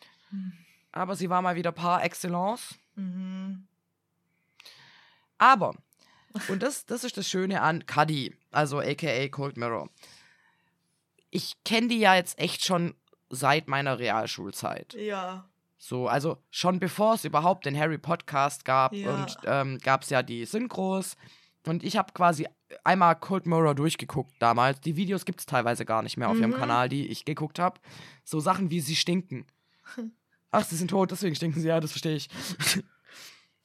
Aber sie war mal wieder par excellence. Mhm. Aber, und das, das ist das Schöne an Cuddy, also aka Cold Mirror. Ich kenne die ja jetzt echt schon seit meiner Realschulzeit. Ja. So, also schon bevor es überhaupt den Harry Podcast gab Ja. und ähm, gab es ja die Synchros. Und ich habe quasi einmal Cold Mirror durchgeguckt damals. Die Videos gibt es teilweise gar nicht mehr auf ihrem Mhm. Kanal, die ich geguckt habe. So Sachen wie sie stinken. Ach, sie sind tot, deswegen stinken sie, ja, das verstehe ich.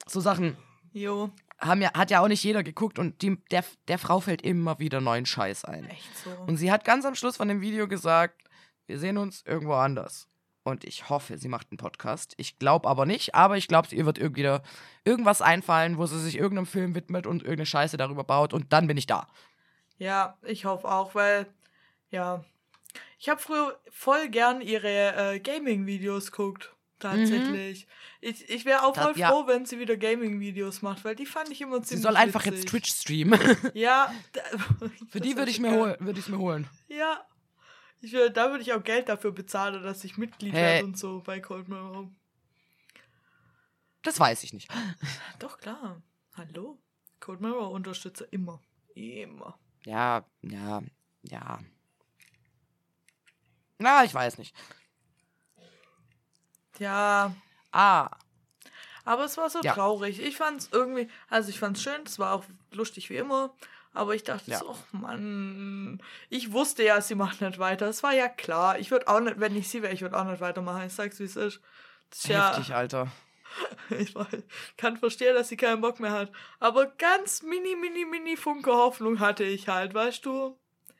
so Sachen Jo. haben ja, hat ja auch nicht jeder geguckt und die, der, der Frau fällt immer wieder neuen Scheiß ein. Echt so. Und sie hat ganz am Schluss von dem Video gesagt, wir sehen uns irgendwo anders. Und ich hoffe, sie macht einen Podcast. Ich glaube aber nicht, aber ich glaube, ihr wird irgendwie da irgendwas einfallen, wo sie sich irgendeinem Film widmet und irgendeine Scheiße darüber baut und dann bin ich da. Ja, ich hoffe auch, weil, ja. Ich habe früher voll gern ihre äh, Gaming-Videos geguckt. Tatsächlich. Ich, ich wäre auch Das- voll ja. froh, wenn sie wieder Gaming-Videos macht, weil die fand ich immer ziemlich Sie soll einfach witzig. jetzt Twitch streamen. Ja. Für die würde ich mir holen, würde ich mir holen. Ja. Ich will, da würde ich auch Geld dafür bezahlen, dass ich Mitglied Hey. werde und so bei Cold Mirror. Das weiß ich nicht. Doch, klar. Hallo. Cold Mirror unterstütze immer. Immer. Ja, ja, ja. Na, ich weiß nicht. Ja, Ah, aber es war so Ja. traurig. Ich fand es irgendwie, also ich fand es schön, es war auch lustig wie immer. Aber ich dachte Ja. so, ach Mann, ich wusste ja, sie macht nicht weiter. Es war ja klar. Ich würde auch nicht, wenn ich sie wäre, ich würde auch nicht weitermachen. Ich sag's, wie es ist. Das ist ja, heftig, Alter. ich kann verstehen, dass sie keinen Bock mehr hat. Aber ganz mini, mini, mini Funke Hoffnung hatte ich halt, weißt du?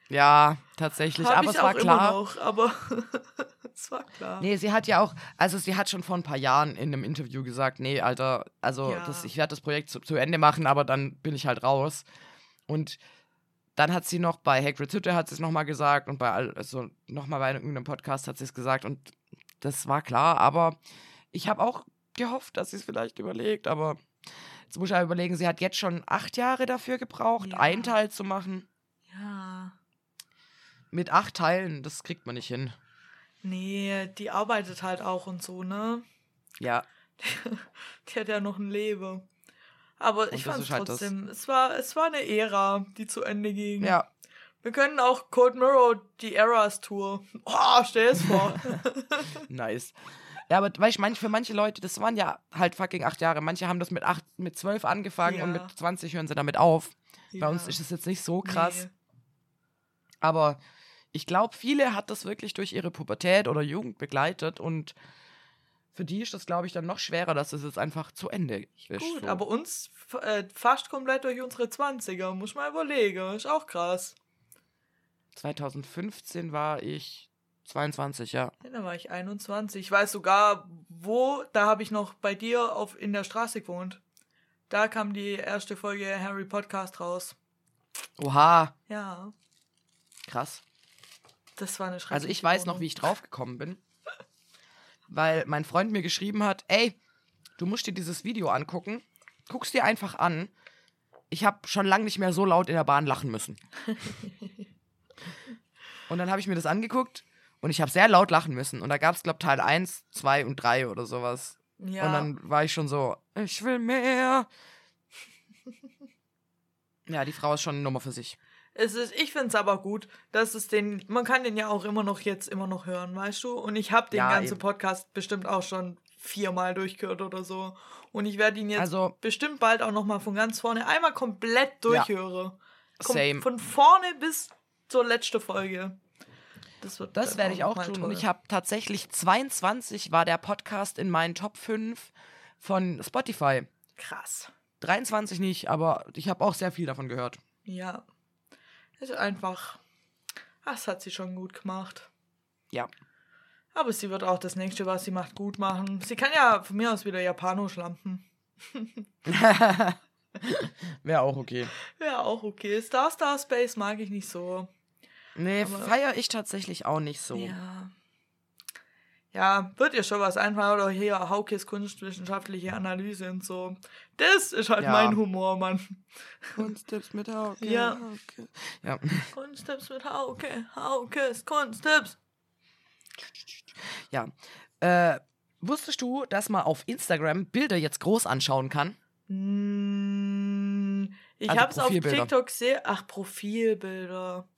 Ja, tatsächlich. Hab aber es war klar. noch, aber es war klar. Nee, sie hat ja auch, also sie hat schon vor ein paar Jahren in einem Interview gesagt, nee, Alter, also Ja. das, ich werde das Projekt zu, zu Ende machen, aber dann bin ich halt raus. Und dann hat sie noch bei Hagrid's Hütte hat sie es nochmal gesagt und bei all- also nochmal bei irgendeinem Podcast hat sie es gesagt und das war klar, aber ich habe auch gehofft, dass sie es vielleicht überlegt, aber jetzt muss ich ja überlegen, sie hat jetzt schon acht Jahre dafür gebraucht, Ja. einen Teil zu machen. Ja. mit acht Teilen, das kriegt man nicht hin. Nee, die arbeitet halt auch und so, ne? Ja. Die hat ja noch ein Leben. Aber Und ich fand ist halt das. trotzdem, es war, es war eine Ära, die zu Ende ging. Ja. Wir können auch Cold Mirror die Eras Tour. Oh, stell es vor. Nice. Ja, aber weißt, manch, für manche Leute, das waren ja halt fucking acht Jahre. Manche haben das mit acht, mit zwölf angefangen und Ja. mit 20 hören sie damit auf. Bei Ja. uns ist es jetzt nicht so krass. Nee. Aber ich glaube, viele hat das wirklich durch ihre Pubertät oder Jugend begleitet und für die ist das, glaube ich, dann noch schwerer, dass es jetzt einfach zu Ende ist. Gut, so. aber uns äh, fast komplett durch unsere 20er. Muss man überlegen. Ist auch krass. 2015 war ich 22, ja. Ja, da war ich 21. Ich weiß sogar, wo, da habe ich noch bei dir auf, in der Straße gewohnt. Da kam die erste Folge Harry Podcast raus. Oha, Ja, krass. das war eine schreckliche Also ich weiß noch, wie ich draufgekommen bin. Weil mein Freund mir geschrieben hat, ey, du musst dir dieses Video angucken. Guck's dir einfach an. Ich habe schon lange nicht mehr so laut in der Bahn lachen müssen. und dann habe ich mir das angeguckt und ich habe sehr laut lachen müssen. Und da gab es, glaube Teil 1, 2 und 3 oder sowas. Ja, Und dann war ich schon so, ich will mehr. ja, die Frau ist schon eine Nummer für sich. Es ist, ich finde es aber gut, dass es den, man kann den ja auch immer noch jetzt immer noch hören, weißt du? Und ich habe den Ja, ganzen eben. Podcast bestimmt auch schon viermal durchgehört oder so. Und ich werde ihn jetzt Also- bestimmt bald auch noch mal von ganz vorne einmal komplett durchhören. Kom- Same. Von vorne bis zur letzten Folge. Das, Das werde ich auch tun. toll. Und ich habe tatsächlich 22 war der Podcast in meinen Top 5 von Spotify. Krass. 23 nicht, aber ich habe auch sehr viel davon gehört. Ja. Ist einfach. Das hat sie schon gut gemacht. Ja. Aber sie wird auch das nächste, was sie macht, gut machen. Sie kann ja von mir aus wieder Japanisch lampen. Wäre auch okay. Ja, auch okay. Star Star Space mag ich nicht so. Nee, feiere ich tatsächlich auch nicht so. Ja. Ja, wird ihr schon was einfallen oder hier Haukes kunstwissenschaftliche Analyse und so. Das ist halt Ja. mein Humor, Mann. Kunsttipps mit Hauke. Ja. Hauke. Ja. Kunsttipps mit Hauke. Haukes Kunsttipps. ja. Äh, wusstest du, dass man auf Instagram Bilder jetzt groß anschauen kann? Mm, Ich Also hab's auf. TikTok gesehen. Ach, Profilbilder.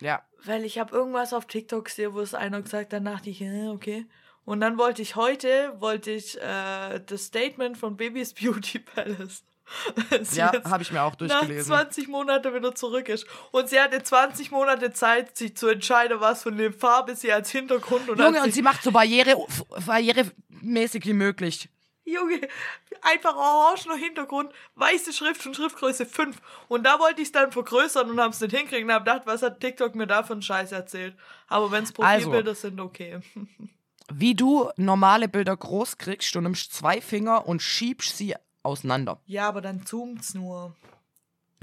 Ja. Weil ich habe irgendwas auf TikTok gesehen, wo es einer gesagt hat, dann dachte ich, äh, okay. Und dann wollte ich heute, wollte ich äh, das Statement von Babys Beauty Palace. Ja, habe ich mir auch nach durchgelesen. 20 Monaten wieder zurück ist. Und sie hatte 20 Monate Zeit, sich zu entscheiden, was von der Farbe sie als Hintergrund und Junge, und sie macht so barriere, barrieremäßig wie möglich. Junge, einfach orangener Hintergrund, weiße Schrift und Schriftgröße 5. Und da wollte ich es dann vergrößern und habe es nicht hinkriegen und habe gedacht, was hat TikTok mir da für einen Scheiß erzählt. Aber wenn es Also. Profilbilder sind, okay. Wie du normale Bilder groß kriegst, du nimmst zwei Finger und schiebst sie auseinander. Ja, aber dann zoomt's nur.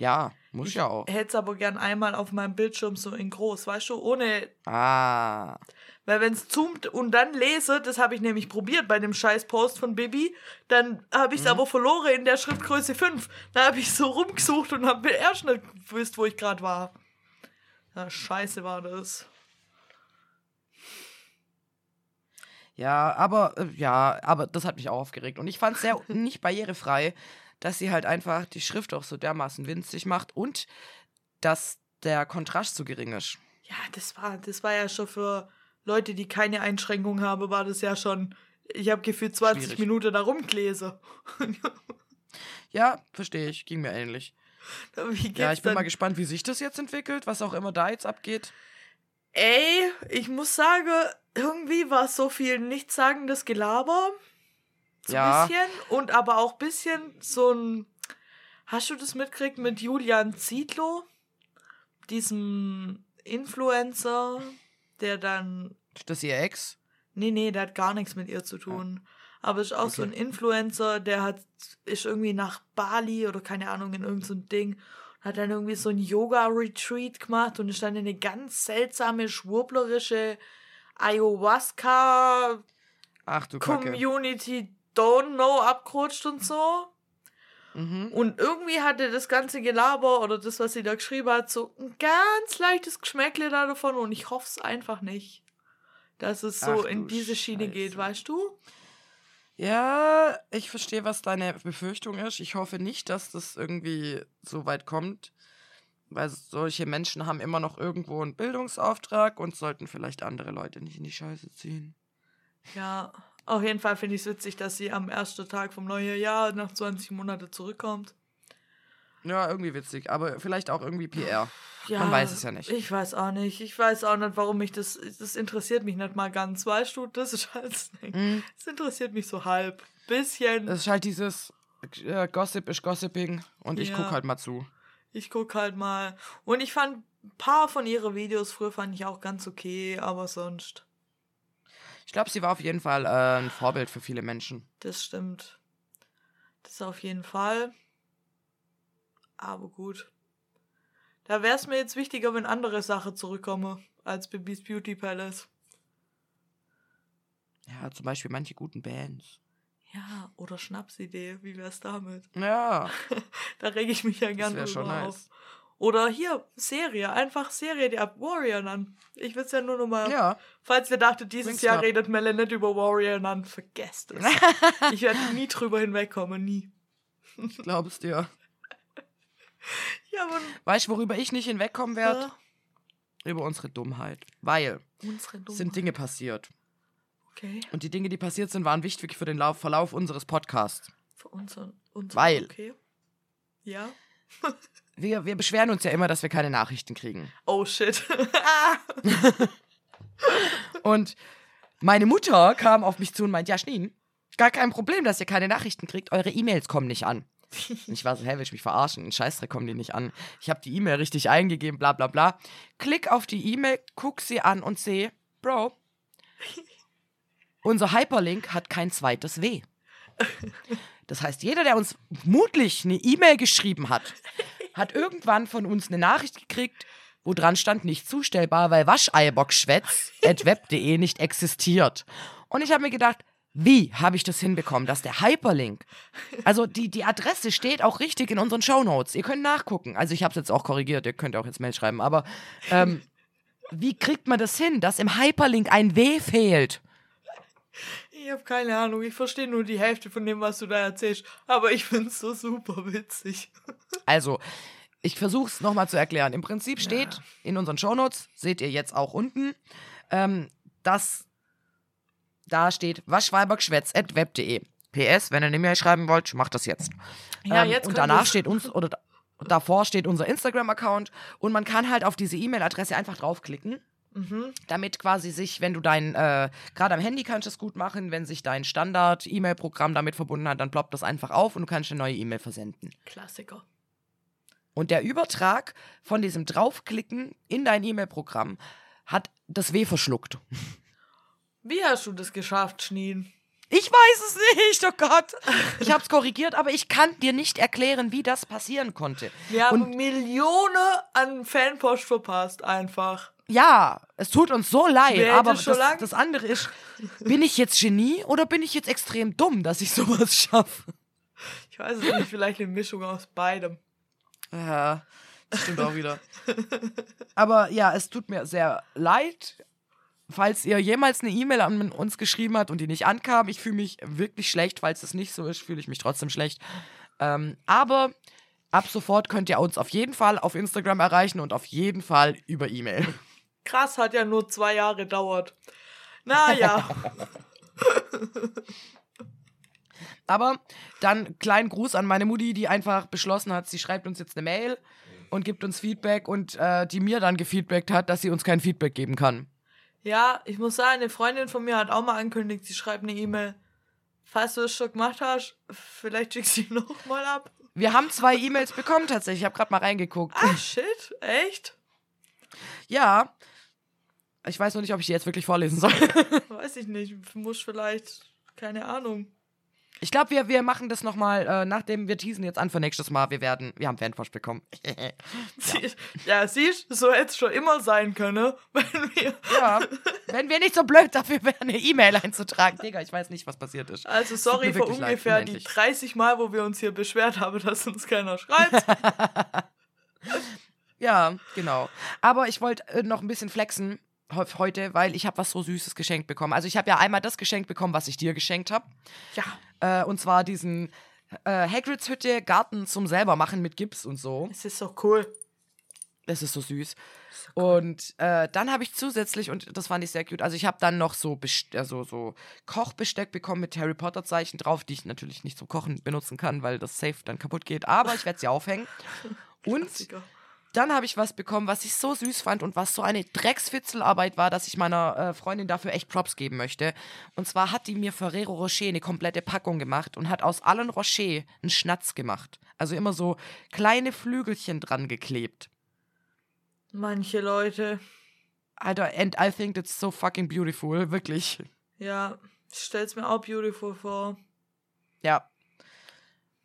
Ja, muss ja auch. Hätte es aber gern einmal auf meinem Bildschirm so in groß, weißt du, ohne. Ah. Weil wenn es zoomt und dann lese, das habe ich nämlich probiert bei dem scheiß Post von Bibi, dann habe ich es aber verloren in der Schriftgröße 5. Da habe ich so rumgesucht und habe erst nicht gewusst, wo ich gerade war. Ja, scheiße war das. Ja, aber äh, ja, aber das hat mich auch aufgeregt. Und ich fand es sehr nicht barrierefrei, dass sie halt einfach die Schrift auch so dermaßen winzig macht und dass der Kontrast so gering ist. Ja, das war, das war ja schon für Leute, die keine Einschränkung haben, war das ja schon. Ich habe gefühlt 20 Schwierig. Minuten da rumgelesen. Ja, verstehe ich, ging mir ähnlich. Ja, ich bin dann? mal gespannt, wie sich das jetzt entwickelt, was auch immer da jetzt abgeht. Ey, ich muss sagen, irgendwie war es so viel nichtssagendes Gelaber. So Ja. ein bisschen. Und aber auch ein bisschen so ein. Hast du das mitgekriegt mit Julian Zietlow? Diesem Influencer, der dann. Das ist ihr Ex? Nee, nee, der hat gar nichts mit ihr zu tun. Aber ist auch so ein Okay. Influencer, der hat, ist irgendwie nach Bali oder keine Ahnung, in irgendein so Ding. Hat dann irgendwie so ein Yoga-Retreat gemacht und ist dann in eine ganz seltsame, schwurblerische Ayahuasca Ach. Community Don't Know abgerutscht und so. Und irgendwie hatte das ganze Gelaber oder das, was sie da geschrieben hat, so ein ganz leichtes Geschmäckle da davon und ich hoffe es einfach nicht, dass es so Ach in diese Schiene geht, weißt du? Ja, ich verstehe, was deine Befürchtung ist. Ich hoffe nicht, dass das irgendwie so weit kommt. Weil solche Menschen haben immer noch irgendwo einen Bildungsauftrag und sollten vielleicht andere Leute nicht in die Scheiße ziehen. Ja, auf jeden Fall finde ich es witzig, dass sie am ersten Tag vom neuen Jahr nach 20 Monaten zurückkommt. Ja, irgendwie witzig, aber vielleicht auch irgendwie PR. Ja, Man weiß es ja nicht. Ich weiß auch nicht. Ich weiß auch nicht, warum mich das. Das interessiert mich nicht mal ganz. Weißt du, das ist halt das. Mhm. Es interessiert mich so halb. Bisschen. Das ist halt dieses äh, Gossip ist Gossiping und ich Ja. guck halt mal zu. Ich guck halt mal. Und ich fand ein paar von ihren Videos früher fand ich auch ganz okay, aber sonst. Ich glaube, sie war auf jeden Fall äh, ein Vorbild für viele Menschen. Das stimmt. Das auf jeden Fall. Aber gut. Da wäre es mir jetzt wichtiger, wenn andere Sachen zurückkommen als Bibis Beauty Palace. Ja, zum Beispiel manche guten Bands. Ja, oder Schnapsidee, wie wär's damit? Ja, Da rege ich mich ja gerne wäre schon drüber nice. auf. Oder hier, Serie, einfach Serie, die ab Warrior Nun. Ich will's ja nur noch mal. Ja, Falls ihr dachtet, dieses Bring's Jahr ab. redet Melle nicht über Warrior Nun, vergesst es. ich werde nie drüber hinwegkommen, nie. glaubst dir. Ja, aber Weißt du, worüber ich nicht hinwegkommen werde? Über unsere Dummheit. Weil unsere es Dummheit. sind Dinge passiert. Okay. Und die Dinge, die passiert sind, waren wichtig für den Lauf, Verlauf unseres Podcasts. Für unseren, unseren Weil- Okay. Ja. Wir, wir beschweren uns ja immer, dass wir keine Nachrichten kriegen. Oh shit. Und meine Mutter kam auf mich zu und meint, ja, Schneen, gar kein Problem, dass ihr keine Nachrichten kriegt. Eure E-Mails kommen nicht an. Und ich war so, hä, will ich mich verarschen? Ein Scheißdreck kommen die nicht an. Ich habe die E-Mail richtig eingegeben, bla bla bla. Klick auf die E-Mail, guck sie an und sehe, Bro, unser Hyperlink hat kein zweites W. Das heißt, jeder, der uns mutlich eine E-Mail geschrieben hat, hat irgendwann von uns eine Nachricht gekriegt, wo dran stand, nicht zustellbar, weil wascheierbockschwätz.web.de nicht existiert. Und ich habe mir gedacht, wie habe ich das hinbekommen, dass der Hyperlink, also die, die Adresse steht auch richtig in unseren Shownotes. Ihr könnt nachgucken. Also ich habe es jetzt auch korrigiert, ihr könnt auch jetzt Mail schreiben, aber ähm, wie kriegt man das hin, dass im Hyperlink ein W fehlt? Ich habe keine Ahnung. Ich verstehe nur die Hälfte von dem, was du da erzählst. Aber ich find's so super witzig. Also, ich versuche es nochmal zu erklären. Im Prinzip steht in unseren Shownotes, seht ihr jetzt auch unten, ähm, dass da steht waschweibergschwätz.web.de. PS, wenn ihr eine Mail schreiben wollt, macht das jetzt. Ja, ähm, jetzt und danach steht uns, oder da- davor steht unser Instagram-Account und man kann halt auf diese E-Mail-Adresse einfach draufklicken. Mhm. Damit quasi sich, wenn du dein, äh, gerade am Handy kannst du es gut machen, wenn sich dein Standard-E-Mail-Programm damit verbunden hat, dann ploppt das einfach auf und du kannst eine neue E-Mail versenden. Klassiker. Und der Übertrag von diesem Draufklicken in dein E-Mail-Programm hat das W verschluckt. Wie hast du das geschafft, Schneen? Ich weiß es nicht, oh Gott. Ich habe es korrigiert, aber ich kann dir nicht erklären, wie das passieren konnte. Wir haben Und- Millionen an Fanpost verpasst, einfach. Ja, es tut uns so leid, Wer aber das, das andere ist, bin ich jetzt Genie oder bin ich jetzt extrem dumm, dass ich sowas schaffe? Ich weiß es nicht, vielleicht eine Mischung aus beidem. Ja, das stimmt auch wieder. Aber ja, es tut mir sehr leid, falls ihr jemals eine E-Mail an uns geschrieben habt und die nicht ankam. Ich fühle mich wirklich schlecht. Falls es nicht so ist, fühle ich mich trotzdem schlecht. Ähm, aber ab sofort könnt ihr uns auf jeden Fall auf Instagram erreichen und auf jeden Fall über E-Mail. Krass, hat ja nur zwei Jahre gedauert. Naja, Aber dann kleinen Gruß an meine Mutti, die einfach beschlossen hat, sie schreibt uns jetzt eine Mail und gibt uns Feedback und äh, die mir dann gefeedbackt hat, dass sie uns kein Feedback geben kann. ja, ich muss sagen, eine Freundin von mir hat auch mal angekündigt, sie schreibt eine E-Mail. Falls du es schon gemacht hast, vielleicht schickst du sie noch mal ab. Wir haben zwei E-Mails bekommen tatsächlich. Ich habe gerade mal reingeguckt. Ah, shit, echt? Ja. Ich weiß noch nicht, ob ich die jetzt wirklich vorlesen soll. Weiß ich nicht, muss vielleicht, keine Ahnung. Ich glaube, wir, wir machen das nochmal, äh, nachdem wir teasen jetzt an für nächstes Mal. Wir werden, wir haben Fanpost bekommen. ja. ja, siehst so hätte es schon immer sein können, wenn wir. Ja, wenn wir nicht so blöd dafür wären, eine E-Mail einzutragen. Digga, ich weiß nicht, was passiert ist. Also, sorry für ungefähr leid, die 30 Mal, wo wir uns hier beschwert haben, dass uns keiner schreibt. ja, genau. Aber ich wollte äh, noch ein bisschen flexen heute, weil ich habe was so Süßes geschenkt bekommen. Also ich habe ja einmal das geschenkt bekommen, was ich dir geschenkt habe. Ja. Äh, und zwar diesen äh, Hagrids Hütte Garten zum selber machen mit Gips und so. Es ist so cool. Es ist so süß. So cool. Und äh, dann habe ich zusätzlich, und das fand ich sehr cute, also ich habe dann noch so, also so Kochbesteck bekommen mit Harry Potter Zeichen drauf, die ich natürlich nicht zum Kochen benutzen kann, weil das safe dann kaputt geht. Aber ich werde sie aufhängen. und dann habe ich was bekommen, was ich so süß fand und was so eine Drecksfitzelarbeit war, dass ich meiner äh, Freundin dafür echt Props geben möchte. Und zwar hat die mir Ferrero Rocher eine komplette Packung gemacht und hat aus allen Rocher einen Schnatz gemacht. Also immer so kleine Flügelchen dran geklebt. Manche Leute. Alter, and I think that's so fucking beautiful, wirklich. Ja, stell's mir auch beautiful vor. Ja.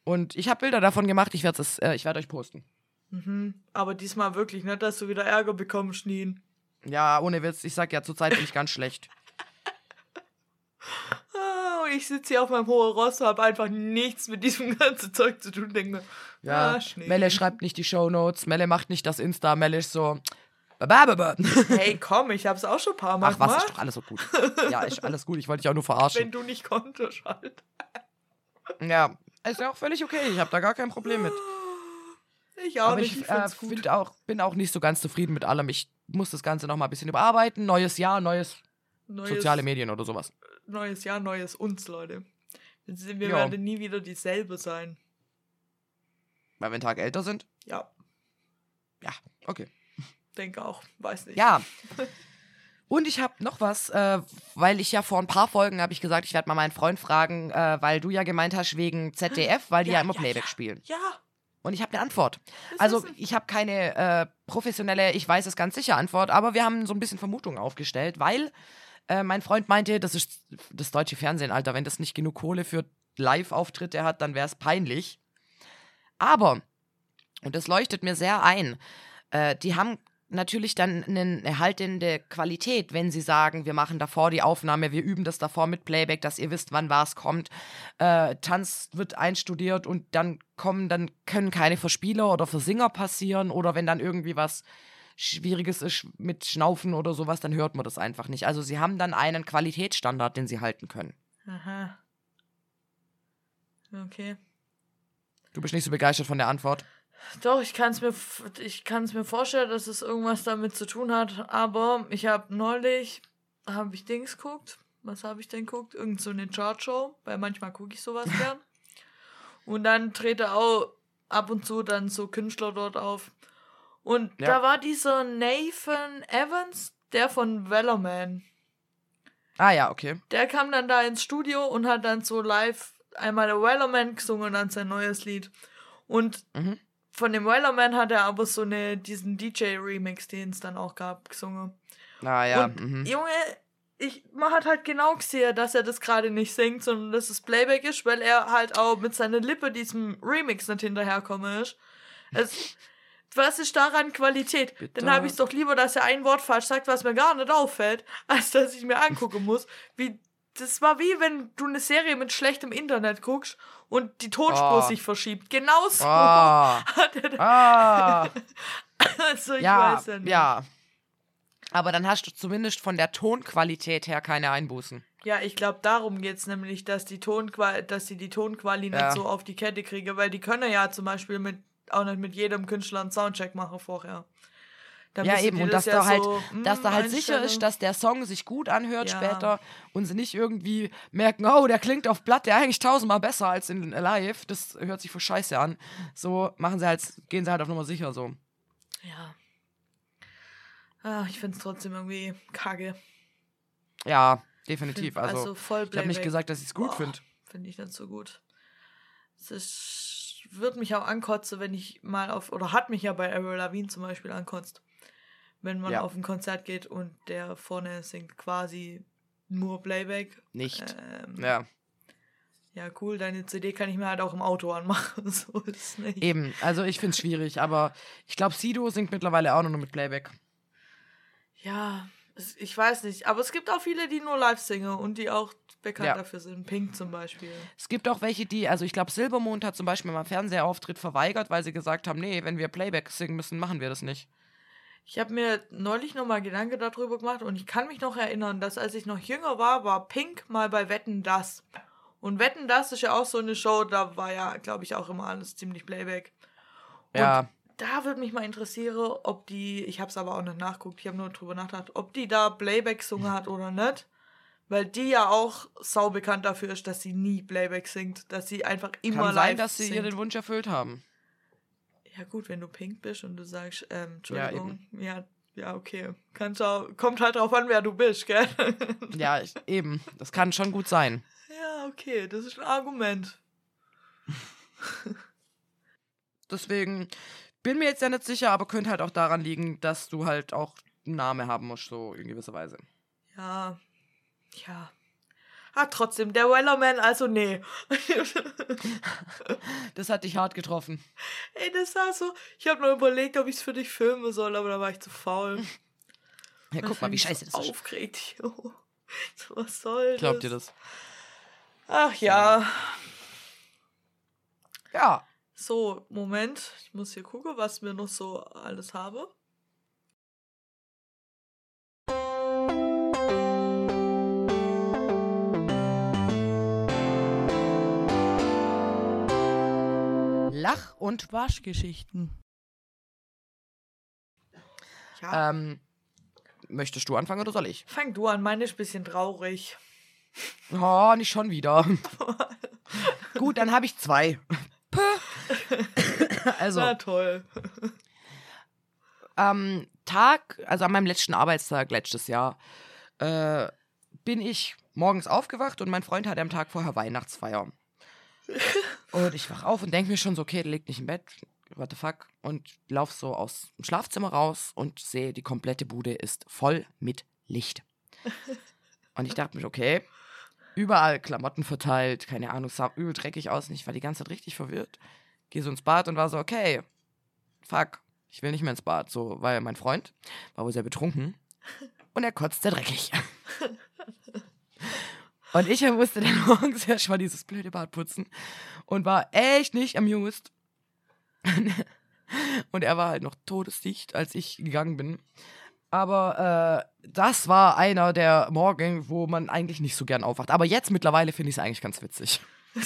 Und ich habe Bilder davon gemacht, ich werde äh, ich werde euch posten. Mhm. Aber diesmal wirklich nicht, dass du wieder Ärger bekommst, Nien. Ja, ohne Witz. Ich sag ja, zurzeit bin ich ganz schlecht. Ah, ich sitze hier auf meinem hohen Ross und habe einfach nichts mit diesem ganzen Zeug zu tun. Denke mir, ja, ah, Melle schreibt nicht die Shownotes, Melle macht nicht das Insta, Melle ist so. Hey, komm, ich hab's auch schon ein paar Mal Ach, was, ist doch alles so gut. Ja, ist alles gut, ich wollte dich auch nur verarschen. Wenn du nicht konntest, halt. Ja, ist ja auch völlig okay, ich habe da gar kein Problem mit. Ich auch Aber nicht. Ich, äh, auch, bin auch nicht so ganz zufrieden mit allem. Ich muss das Ganze noch mal ein bisschen überarbeiten. Neues Jahr, neues, neues soziale Medien oder sowas. Neues Jahr, neues uns, Leute. Wir jo. werden nie wieder dieselbe sein. Weil wir einen Tag älter sind? Ja. Ja, okay. Denke auch, weiß nicht. Ja. Und ich habe noch was, äh, weil ich ja vor ein paar Folgen habe ich gesagt, ich werde mal meinen Freund fragen, äh, weil du ja gemeint hast wegen ZDF, weil die ja, ja immer ja, Playback ja. spielen. Ja. Und ich habe eine Antwort. Also ich habe keine äh, professionelle, ich weiß es ganz sicher Antwort, aber wir haben so ein bisschen Vermutungen aufgestellt, weil äh, mein Freund meinte, das ist das deutsche Fernsehen, Alter, wenn das nicht genug Kohle für Live-Auftritte hat, dann wäre es peinlich. Aber, und das leuchtet mir sehr ein, äh, die haben natürlich dann eine erhaltende Qualität, wenn sie sagen, wir machen davor die Aufnahme, wir üben das davor mit Playback, dass ihr wisst, wann was kommt. Äh, Tanz wird einstudiert und dann kommen, dann können keine Verspieler oder Versinger passieren oder wenn dann irgendwie was Schwieriges ist mit Schnaufen oder sowas, dann hört man das einfach nicht. Also sie haben dann einen Qualitätsstandard, den sie halten können. Aha. Okay. Du bist nicht so begeistert von der Antwort? Doch, ich kann es mir, ich kann's mir vorstellen, dass es irgendwas damit zu tun hat. Aber ich habe neulich, habe ich Dings geguckt. Was habe ich denn geguckt? Irgend so eine Chartshow, weil manchmal gucke ich sowas gern. Und dann trete auch ab und zu dann so Künstler dort auf. Und ja. da war dieser Nathan Evans, der von Wellerman. Ah ja, okay. Der kam dann da ins Studio und hat dann so live einmal der Wellerman gesungen und dann sein neues Lied. Und mhm von dem Wellerman hat er aber so eine, diesen DJ-Remix, den es dann auch gab, gesungen. Ah ja. Und, mhm. Junge, ich, man hat halt genau gesehen, dass er das gerade nicht singt, sondern dass es Playback ist, weil er halt auch mit seiner Lippe diesem Remix nicht hinterherkommen ist. Es, was ist daran Qualität? Bitte? Dann habe ich es doch lieber, dass er ein Wort falsch sagt, was mir gar nicht auffällt, als dass ich mir angucken muss, wie das war wie wenn du eine Serie mit schlechtem Internet guckst und die Tonspur oh. sich verschiebt. Genauso oh. hat er. Ah. also ich ja, weiß ja nicht. Ja. Aber dann hast du zumindest von der Tonqualität her keine Einbußen. Ja, ich glaube, darum geht es nämlich, dass die Tonqual dass sie die Tonquali ja. nicht so auf die Kette kriege, weil die können ja zum Beispiel mit auch nicht mit jedem Künstler einen Soundcheck machen vorher. Ja, eben, und dass ja da halt, so, hm, dass da halt sicher ist, dass der Song sich gut anhört ja. später und sie nicht irgendwie merken, oh, der klingt auf Blatt, der eigentlich tausendmal besser als in Live. Das hört sich voll scheiße an. So machen sie halt, gehen sie halt auf Nummer sicher so. Ja. Ah, ich finde es trotzdem irgendwie kacke. Ja, definitiv. Find, also, also voll ich habe nicht gesagt, dass ich es gut finde. Finde ich nicht so gut. Es ist, wird mich auch ankotzen, wenn ich mal auf, oder hat mich ja bei Avril Lavigne zum Beispiel ankotzt wenn man ja. auf ein Konzert geht und der vorne singt quasi nur Playback. Nicht. Ähm, ja. Ja, cool, deine CD kann ich mir halt auch im Auto anmachen. So ist nicht. Eben, also ich finde es schwierig, aber ich glaube, Sido singt mittlerweile auch nur mit Playback. Ja, ich weiß nicht. Aber es gibt auch viele, die nur live singen und die auch bekannt Ja. dafür sind. Pink zum Beispiel. Es gibt auch welche, die, also ich glaube, Silbermond hat zum Beispiel mal einen Fernsehauftritt verweigert, weil sie gesagt haben, nee, wenn wir Playback singen müssen, machen wir das nicht. Ich habe mir neulich nochmal Gedanken darüber gemacht und ich kann mich noch erinnern, dass als ich noch jünger war, war Pink mal bei Wetten Das. Und Wetten Das ist ja auch so eine Show, da war ja, glaube ich, auch immer alles ziemlich Playback. Und Ja, da würde mich mal interessieren, ob die, ich habe es aber auch nicht nachguckt, ich habe nur drüber nachgedacht, ob die da Playback gesungen hat oder nicht. Weil die ja auch sau bekannt dafür ist, dass sie nie Playback singt, dass sie einfach immer kann live sein, dass sie singt. ihr den Wunsch erfüllt haben. Ja gut, wenn du pink bist und du sagst, ähm, Ja, Entschuldigung, ja, ja, okay. Kannst auch, kommt halt drauf an, wer du bist, gell? Ja, ich, eben. Das kann schon gut sein. ja, okay, das ist ein Argument. Deswegen bin mir jetzt ja nicht sicher, aber könnte halt auch daran liegen, dass du halt auch einen Namen haben musst, so in gewisser Weise. Ja, ja. Ah, trotzdem, der Wellerman, also nee. Das hat dich hart getroffen. Ey, das war so. Ich habe nur überlegt, ob ich es für dich filmen soll, aber da war ich zu faul. Ja, guck mal, wie scheiße das ist. Aufgeregt, jo. So, was soll Glaubt das? ihr das? Ach ja. Ja. So, Moment. Ich muss hier gucken, was wir noch so alles habe. Lach- und Waschgeschichten. Ja. ähm, möchtest du anfangen oder soll ich? Fang du an, meine ist ein bisschen traurig. Oh, nicht schon wieder. Gut, dann habe ich zwei. Puh. also, Na toll. am Tag, also an meinem letzten Arbeitstag letztes Jahr, äh, bin ich morgens aufgewacht und mein Freund hatte am Tag vorher Weihnachtsfeier. Und ich wach auf und denke mir schon so, okay, der liegt nicht im Bett, what the fuck, und lauf so aus dem Schlafzimmer raus und sehe, die komplette Bude ist voll mit Licht. Und ich dachte mir, okay, überall Klamotten verteilt, keine Ahnung, sah übel dreckig aus und ich war die ganze Zeit richtig verwirrt. Geh so ins Bad und war so, okay, fuck, ich will nicht mehr ins Bad, so, weil mein Freund war wohl sehr betrunken und er kotzte dreckig. Und ich musste dann morgens erst mal dieses blöde Bad putzen und war echt nicht amused. Und er war halt noch todesdicht, als ich gegangen bin. Aber äh, das war einer der Morgen, wo man eigentlich nicht so gern aufwacht. Aber jetzt mittlerweile finde ich es eigentlich ganz witzig.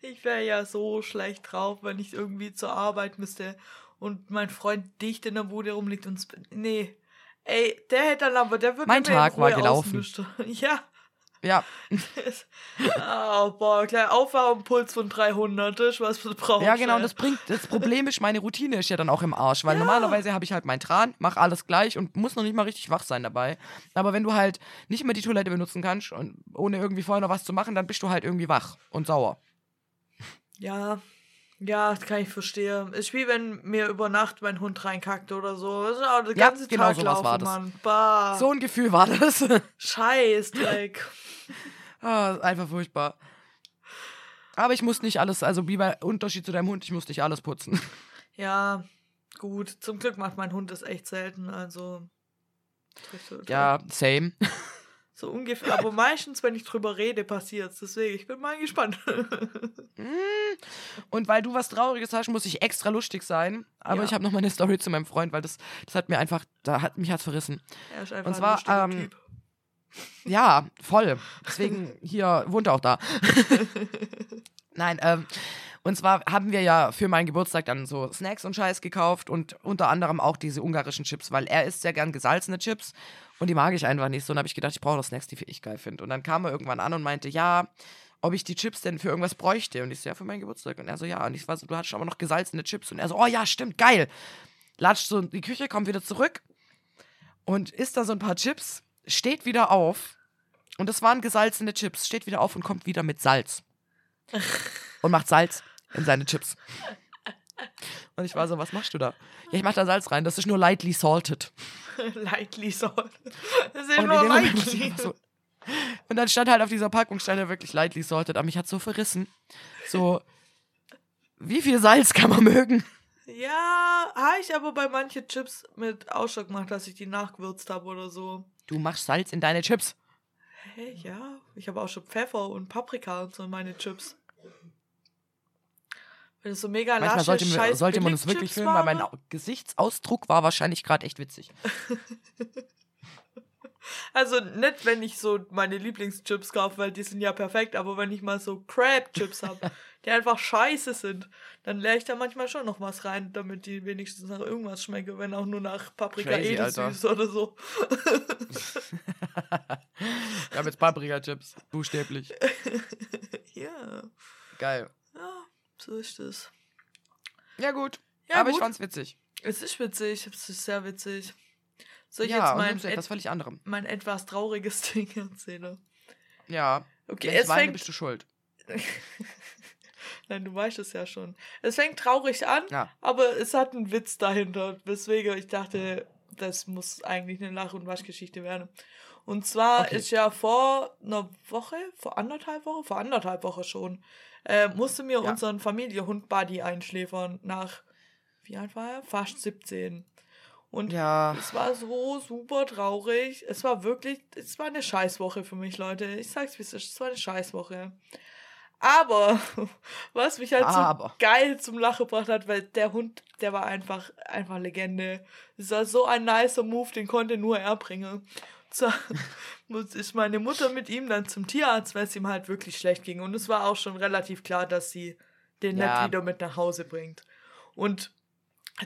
ich wäre ja so schlecht drauf, wenn ich irgendwie zur Arbeit müsste und mein Freund dicht in der Bude rumliegt und. Nee. Ey, der hätte dann aber, der würde Mein Tag war gelaufen. ausmischen. Ja. Ja, oh, boah, gleich Aufwärmpuls von 300, das ist was du brauchst. ja genau. ey. Das bringt. Das Problem ist, meine Routine ist ja dann auch im Arsch, weil Ja. normalerweise habe ich halt meinen Tran, mache alles gleich und muss noch nicht mal richtig wach sein dabei. Aber wenn du halt nicht mehr die Toilette benutzen kannst und ohne irgendwie vorher noch was zu machen, dann bist du halt irgendwie wach und sauer. Ja, ja, das kann ich verstehen. Ist wie wenn mir über Nacht mein Hund reinkackt oder so. Das ist auch den Ja, ganzen genau Tag sowas laufen, war das. Mann. Bah. So ein Gefühl war das. Scheiß, Dreck. Ah, einfach furchtbar. Aber ich muss nicht alles, also wie bei Unterschied zu deinem Hund, ich muss nicht alles putzen. ja, gut. Zum Glück macht mein Hund das echt selten, also. Ja, same. So ungefähr. Aber meistens, wenn ich drüber rede, passiert's. Deswegen, ich bin mal gespannt. Und weil du was Trauriges hast, muss ich extra lustig sein. Aber Ja. ich habe noch mal eine Story zu meinem Freund, weil das, das hat mir einfach, da hat mich hat's verrissen. er ist einfach Und zwar, ein ähm, Typ. Ja, voll. Deswegen hier wohnt er auch da. Nein, ähm, und zwar haben wir ja für meinen Geburtstag dann so Snacks und Scheiß gekauft und unter anderem auch diese ungarischen Chips, weil er isst sehr gern gesalzene Chips und die mag ich einfach nicht so. Und habe ich gedacht, ich brauche noch Snacks, die ich geil finde. Und dann kam er irgendwann an und meinte, ja, ob ich die Chips denn für irgendwas bräuchte. Und ich so, ja, für meinen Geburtstag. Und er so, ja. Und ich war so, du hast aber noch gesalzene Chips. Und er so, oh ja, stimmt, geil. Latscht so in die Küche, kommt wieder zurück und isst da so ein paar Chips, steht wieder auf. Und das waren gesalzene Chips, steht wieder auf und kommt wieder mit Salz. Und macht Salz in seine Chips. Und ich war so, was machst du da? Ja, ich mach da Salz rein, das ist nur lightly salted. lightly salt. Das ist Und nur lightly. so, Und dann stand halt auf dieser Packung, stand ja wirklich lightly sorted, aber mich hat so verrissen. So, wie viel Salz kann man mögen? Ja, habe ich aber bei manchen Chips mit Ausschlag gemacht, dass ich die nachgewürzt habe oder so. Du machst Salz in deine Chips. Hey, ja, ich habe auch schon Pfeffer und Paprika und so in meine Chips. Wenn es so mega Manchmal sollte, scheiß sollte man es wirklich filmen, weil mein. Gesichtsausdruck war wahrscheinlich gerade echt witzig. Also nicht, wenn ich so meine Lieblingschips kaufe, weil die sind ja perfekt, aber wenn ich mal so Crab-Chips habe, die einfach scheiße sind, dann leere ich da manchmal schon noch was rein, damit die wenigstens nach irgendwas schmecken, wenn auch nur nach Paprika Crazy, edelsüß oder so. Ich habe jetzt Paprika-Chips, buchstäblich. ja. Geil. So ist es. Ja, gut. Ja, aber ich gut. fand's witzig. Es ist witzig, es ist sehr witzig. Soll ich ja, jetzt mein, etwas et völlig anderem. mein etwas trauriges Ding erzählen? Ja. Okay, Wenn ich es weine, fängt. bist du schuld. Nein, du weißt es ja schon. Es fängt traurig an, Ja. aber es hat einen Witz dahinter, weswegen ich dachte, das muss eigentlich eine Lach- und Waschgeschichte werden. Und zwar Okay. ist ja vor einer Woche, vor anderthalb Wochen, vor anderthalb Wochen schon, äh, musste mir Ja. unseren Familienhund Buddy einschläfern nach, wie alt war er? Fast 17. Und Ja. es war so super traurig. Es war wirklich, es war eine Scheißwoche für mich, Leute. Ich sag's wie es ist, es war eine Scheißwoche. Aber was mich halt Aber. so geil zum Lachen gebracht hat, weil der Hund, der war einfach, einfach Legende. Es war so ein nicer Move, den konnte nur er bringen. So, muss- ist meine Mutter mit ihm dann zum Tierarzt, weil es ihm halt wirklich schlecht ging. Und es war auch schon relativ klar, dass sie den Ja. nicht wieder mit nach Hause bringt. Und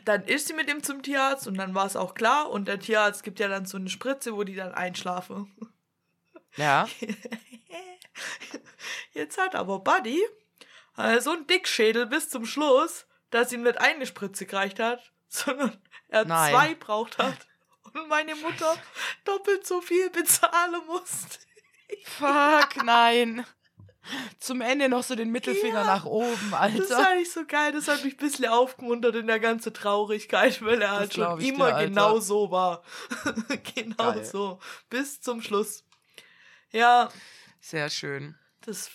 dann ist sie mit ihm zum Tierarzt und dann war es auch klar. Und der Tierarzt gibt ja dann so eine Spritze, wo die dann einschlafen. Ja. Jetzt hat aber Buddy so einen Dickschädel bis zum Schluss, dass ihm nicht eine Spritze gereicht hat, sondern er Nein. zwei braucht hat. Meine Mutter doppelt so viel bezahlen musste. Fuck, nein. Zum Ende noch so den Mittelfinger Ja. nach oben, Das Alter. fand ich so geil. Das hat mich ein bisschen aufgemuntert in der ganzen Traurigkeit, weil er halt schon immer dir, genau so war. genau Geil. so. Bis zum Schluss. Ja, Sehr schön. das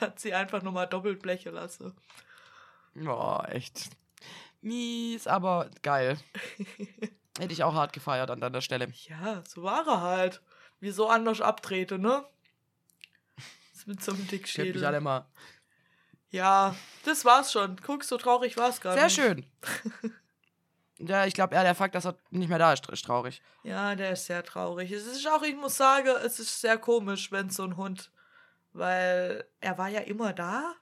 hat sie einfach nochmal doppelt blechen lassen. Boah, echt. Mies, aber geil. Hätte ich auch hart gefeiert an deiner Stelle. Ja, so war er halt. Wie so anders abtrete, ne? Das mit so einem Ich hätte mich alle Dickschädel. mal. Ja, das war's schon. Guck, so traurig war's gar Sehr schön. Ja, ich glaube eher der Fakt, dass er nicht mehr da ist, ist traurig. Ja, der ist sehr traurig. Es ist auch, ich muss sagen, es ist sehr komisch, wenn so ein Hund, weil er war ja immer da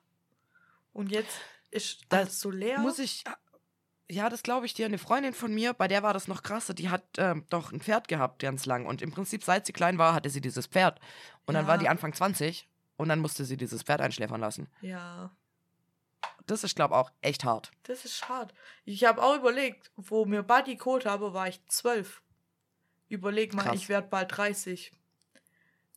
und jetzt ist Das das so leer. Muss ich. Ja, das glaube ich dir. Eine Freundin von mir, bei der war das noch krasser. Die hat ähm, doch ein Pferd gehabt, ganz lang. Und im Prinzip, seit sie klein war, hatte sie dieses Pferd. Und dann Ja. war die Anfang 20 und dann musste sie dieses Pferd einschläfern lassen. ja, Das ist, glaube ich, auch echt hart. das ist schade. Ich habe auch überlegt, wo mir Buddy geholt habe, war ich zwölf. Überleg mal, Krass. ich werde bald 30.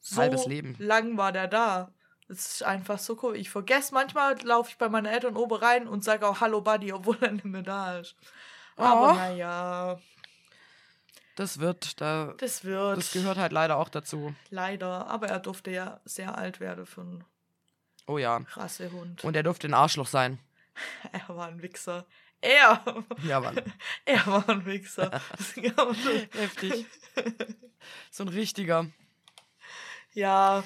So Halbes Leben. lang war der da. Das ist einfach so cool. Ich vergesse manchmal, laufe ich bei meinen Eltern oben rein und sage auch Hallo Buddy, obwohl er nicht mehr da ist. Aber Oh. naja, Das wird, da, das wird. das gehört halt leider auch dazu. Leider. Aber er durfte ja sehr alt werden für einen Oh ja. Rassehund. Und er durfte ein Arschloch sein. er war ein Wichser. Er, Ja, Mann. er war ein Wichser. Heftig. So ein richtiger. ja.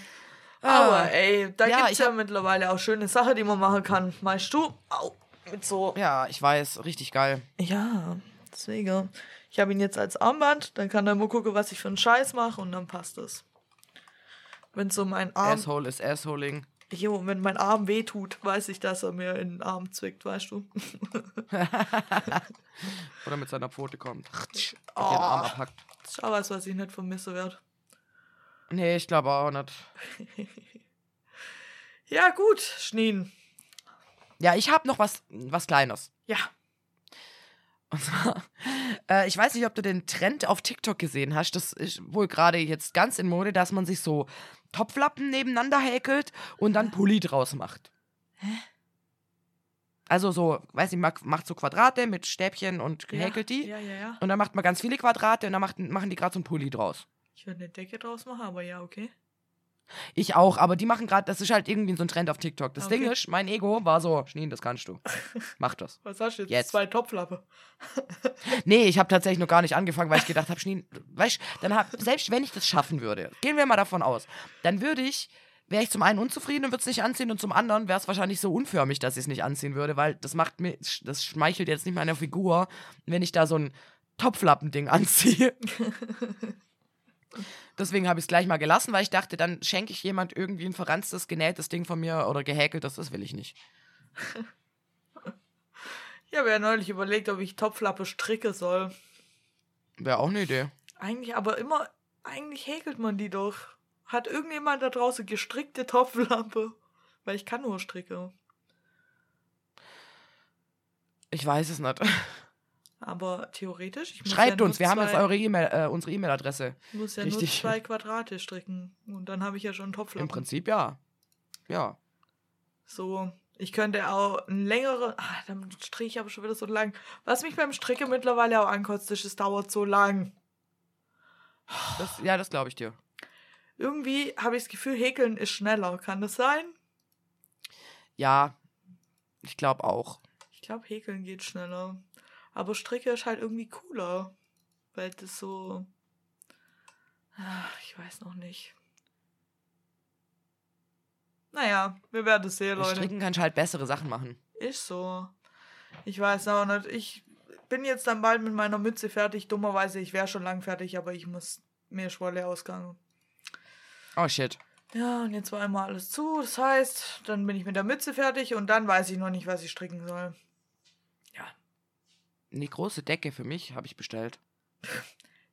Ah. Aber ey, da Ja, gibt's ich ja hab- mittlerweile auch schöne Sachen, die man machen kann. Meinst du? Au, mit so. Ja, ich weiß. Richtig geil. Ja, deswegen. Ich habe ihn jetzt als Armband, dann kann er mal gucken, was ich für einen Scheiß mache und dann passt es. Wenn so mein Arm, Asshole ist Assholing. jo, wenn mein Arm wehtut, weiß ich, dass er mir in den Arm zwickt, weißt du? Oder mit seiner Pfote kommt. Oh. Den Arm abhackt. Das ist auch was, was ich nicht vermisse werde. Nee, ich glaube auch nicht. Ja, gut, Schneen. Ja, ich habe noch was, was Kleines. Ja. Und zwar, äh, ich weiß nicht, ob du den Trend auf TikTok gesehen hast. Das ist wohl gerade jetzt ganz in Mode, dass man sich so Topflappen nebeneinander häkelt und dann Pulli draus macht. Also so, weiß nicht, macht so Quadrate mit Stäbchen und häkelt die. Ja, ja, ja. Und dann macht man ganz viele Quadrate und dann macht, machen die gerade so einen Pulli draus. Ich würde eine Decke draus machen, aber ja, okay. Ich auch, aber die machen gerade, das ist halt irgendwie so ein Trend auf TikTok. Das Okay. Ding ist, mein Ego war so, Schneen, das kannst du. Mach das. Was hast du jetzt? Jetzt. Zwei Topflappe. Nee, ich habe tatsächlich noch gar nicht angefangen, weil ich gedacht habe, Schneen, weißt dann hab, selbst wenn ich das schaffen würde, gehen wir mal davon aus, dann würde ich, wäre ich zum einen unzufrieden und würde es nicht anziehen und zum anderen wäre es wahrscheinlich so unförmig, dass ich es nicht anziehen würde, weil das macht mir, das schmeichelt jetzt nicht meiner Figur, wenn ich da so ein Topflappending anziehe. Deswegen habe ich es gleich mal gelassen, weil ich dachte, dann schenke ich jemand irgendwie ein verranztes, genähtes Ding von mir oder gehäkeltes, das will ich nicht. Ich habe ja neulich überlegt, ob ich Topflappe stricke soll. Wäre auch eine Idee. Eigentlich, aber immer, eigentlich häkelt man die doch. Hat irgendjemand da draußen gestrickte Topflappe? Weil ich kann nur stricke. Ich weiß es nicht. Aber theoretisch, ich muss Schreibt ja uns, wir haben jetzt eure E-Mail, äh, unsere E-Mail-Adresse. muss ja richtig. nur zwei Quadrate stricken. Und dann habe ich ja schon einen Topflappen. Im Prinzip ja. Ja. So, ich könnte auch ein längere. Ah, dann stricke ich aber schon wieder so lang. Was mich beim Stricken mittlerweile auch ankotzt, ist, es dauert so lang. Das, ja, das glaube ich dir. Irgendwie habe ich das Gefühl, häkeln ist schneller. Kann das sein? Ja, ich glaube auch. Ich glaube, häkeln geht schneller. Aber Stricke ist halt irgendwie cooler. Weil das so. Ach, ich weiß noch nicht. Naja, wir werden es sehen, Mit Leute. Stricken kannst du halt bessere Sachen machen. Ist so. Ich weiß auch nicht. Ich bin jetzt dann bald mit meiner Mütze fertig. Dummerweise, ich wäre schon lang fertig, aber ich muss mir Schwolle ausgangen. Oh shit. Ja, und jetzt war einmal alles zu. Das heißt, dann bin ich mit der Mütze fertig und dann weiß ich noch nicht, was ich stricken soll. Eine große Decke für mich habe ich bestellt.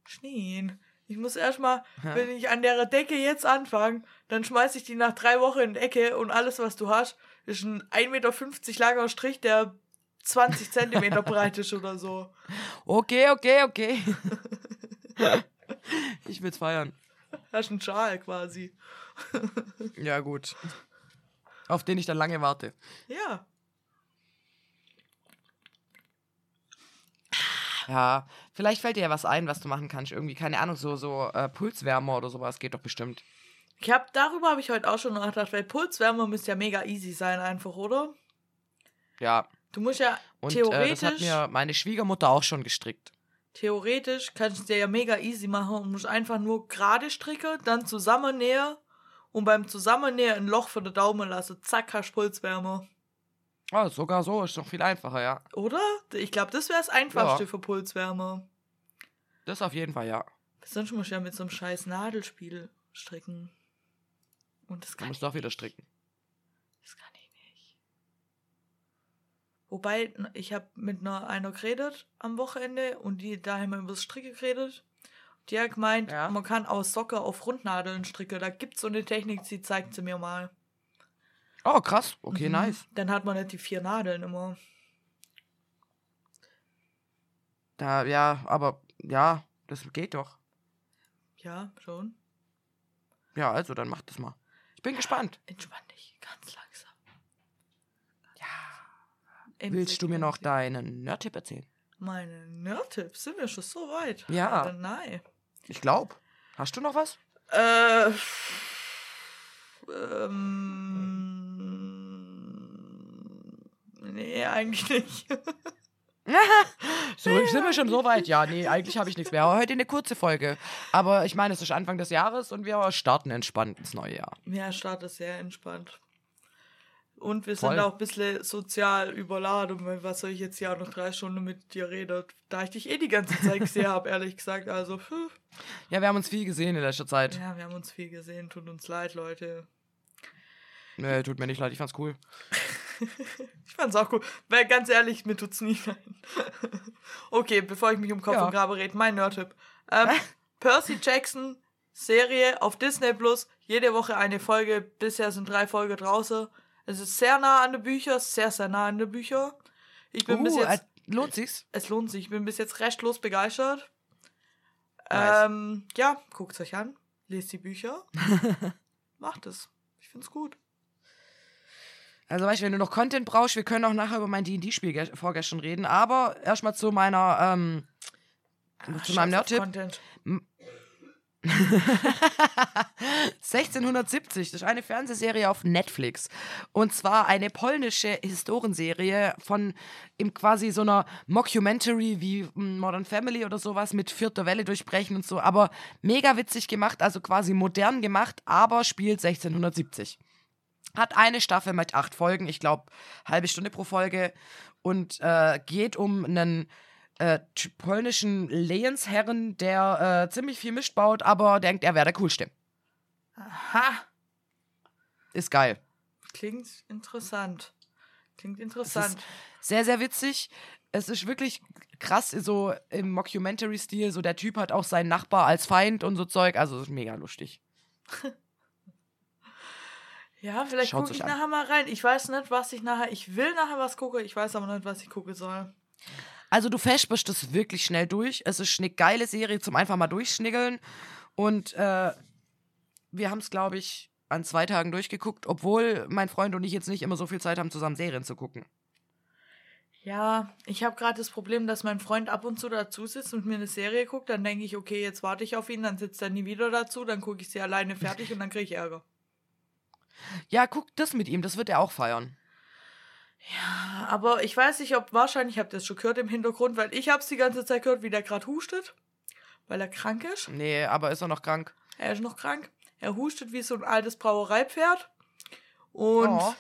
Schneen. Ich muss erstmal, Ja. wenn ich an der Decke jetzt anfange, dann schmeiß ich die nach drei Wochen in die Ecke und alles, was du hast, ist ein 1,50 Meter langer Strich, der 20 Zentimeter breit ist oder so. Okay, okay, okay. ich will's feiern. Das ist ein Schal quasi. Ja, gut. Auf den ich dann lange warte. Ja. Ja, vielleicht fällt dir ja was ein, was du machen kannst. Irgendwie, keine Ahnung, so, so äh, Pulswärmer oder sowas geht doch bestimmt. Ich hab, darüber habe ich heute auch schon nachgedacht, weil Pulswärme müsste ja mega easy sein, einfach, oder? Ja. Du musst ja Und äh, theoretisch, das hat mir meine Schwiegermutter auch schon gestrickt. theoretisch kannst du es dir ja mega easy machen und musst einfach nur gerade stricken, dann zusammennähen und beim Zusammennähen ein Loch für den Daumen lassen. Zack, hast du Oh, sogar so ist noch viel einfacher, ja. Oder? Ich glaube, das wäre das Einfachste Ja. für Pulswärme. Das auf jeden Fall, ja. Sonst musst du ja mit so einem scheiß Nadelspiel stricken. Und das Du kann, musst auch wieder stricken. das kann ich nicht. Wobei, ich habe mit einer, einer geredet am Wochenende und die, da haben wir über das Stricke geredet. Die hat gemeint, Ja. man kann aus Socke auf Rundnadeln stricken. Da gibt es so eine Technik, die zeigt sie mir mal. Oh, krass. Okay, Mhm. nice. Dann hat man nicht die vier Nadeln immer. Da, ja, aber ja, das geht doch. Ja, schon. Ja, also dann mach das mal. Ich bin gespannt. Entspann dich, ganz langsam. Ja. Willst du mir noch deinen Nerd-Tipp erzählen? Meine Nerd-Tipps sind wir schon so weit. Ja. Nein. Ich glaube. Hast du noch was? Äh. Ähm. Nee, eigentlich nicht. So, sind wir schon so weit? Ja, nee, eigentlich habe ich nichts mehr. Heute eine kurze Folge. Aber ich meine, es ist Anfang des Jahres und wir starten entspannt ins neue Jahr. Ja, Start ist sehr entspannt. Und wir Voll. sind auch ein bisschen sozial überladen, weil was soll ich jetzt ja noch drei Stunden mit dir reden, da ich dich eh die ganze Zeit gesehen habe, ehrlich gesagt. Also, pff. Ja, wir haben uns viel gesehen in letzter Zeit. ja, wir haben uns viel gesehen, tut uns leid, Leute. Nee, tut mir nicht leid, ich fand's cool. Ich fand's auch cool. Weil ganz ehrlich, mir tut's nie leid. okay, bevor ich mich um Kopf Ja. und Grabe rede, mein Nerd-Tipp. Ähm, Percy Jackson, Serie auf Disney Plus, jede Woche eine Folge. Bisher sind drei Folgen draußen. Es ist sehr nah an den Büchern, sehr, sehr nah an den Büchern. Ich bin bis Uh, jetzt, äh, lohnt sich's? es lohnt sich, ich bin bis jetzt restlos begeistert. Nice. Ähm, ja, guckt's euch an, lest die Bücher, macht es. Ich find's gut. Also, weißt du, wenn du noch Content brauchst, wir können auch nachher über mein D&D-Spiel ge- vorgestern reden. Aber erstmal zu meiner, ähm, zu Scheiß meinem Nerd-Tipp. Content. 1670, das ist eine Fernsehserie auf Netflix. Und zwar eine polnische Historienserie von im quasi so einer Mockumentary wie Modern Family oder sowas mit vierter Welle durchbrechen und so. Aber mega witzig gemacht, also quasi modern gemacht, aber spielt 1670. Hat eine Staffel mit acht Folgen, ich glaube, halbe Stunde pro Folge und äh, geht um einen äh, polnischen Lehensherren, der äh, ziemlich viel Mist baut, aber denkt, er wäre der Coolste. Aha. Ist geil. Klingt interessant. Klingt interessant. sehr, sehr witzig. Es ist wirklich krass, so im Mockumentary-Stil. So der Typ hat auch seinen Nachbar als Feind und so Zeug. Also ist mega lustig. ja, vielleicht gucke ich nachher mal rein. Ich weiß nicht, was ich nachher. Ich will nachher was gucke, ich weiß aber nicht, was ich gucken soll. Also du fäschbest das wirklich schnell durch. Es ist eine geile Serie zum einfach mal durchschniggeln. Und äh, wir haben es, glaube ich, an zwei Tagen durchgeguckt, obwohl mein Freund und ich jetzt nicht immer so viel Zeit haben, zusammen Serien zu gucken. Ja, ich habe gerade das Problem, dass mein Freund ab und zu dazu sitzt und mir eine Serie guckt. Dann denke ich, okay, jetzt warte ich auf ihn, dann sitzt er nie wieder dazu, dann gucke ich sie alleine fertig und dann kriege ich Ärger. Ja, guck das mit ihm, das wird er auch feiern. Ja, aber ich weiß nicht, ob wahrscheinlich habt ihr das schon gehört im Hintergrund, weil ich habe es die ganze Zeit gehört, wie der gerade hustet, weil er krank ist. Nee, aber ist er noch krank? Er ist noch krank. Er hustet wie so ein altes Brauereipferd. Und oh.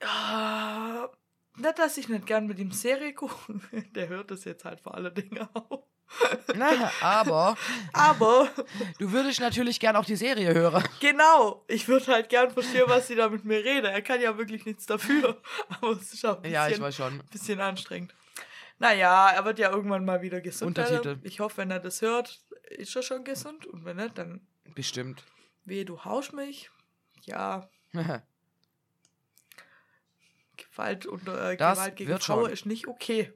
äh, nicht, dass ich nicht gern mit ihm Serie gucke. Der hört das jetzt halt vor alle Dinge auf. Naja, aber. Aber. Du würdest natürlich gern auch die Serie hören. Genau. Ich würde halt gern verstehen, was sie da mit mir reden. Er kann ja wirklich nichts dafür. Aber es ist auch ein bisschen, ja, ich weiß schon. bisschen anstrengend. Naja, er wird ja irgendwann mal wieder gesund. Untertitel. Ich hoffe, wenn er das hört, ist er schon gesund. Und wenn nicht, dann. Bestimmt. Wehe, du haust mich. Ja. Gewalt unter äh, Gewalt gegen Frauen ist nicht okay.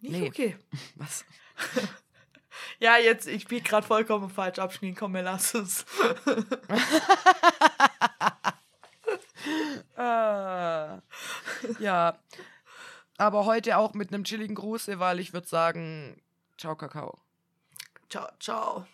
Nicht nee. okay. Was? ja, jetzt, ich biege gerade vollkommen falsch abschneiden. Komm, wir lassen es. ah, ja. Aber heute auch mit einem chilligen Gruß, weil ich würde sagen, ciao, Kakao. Ciao, ciao.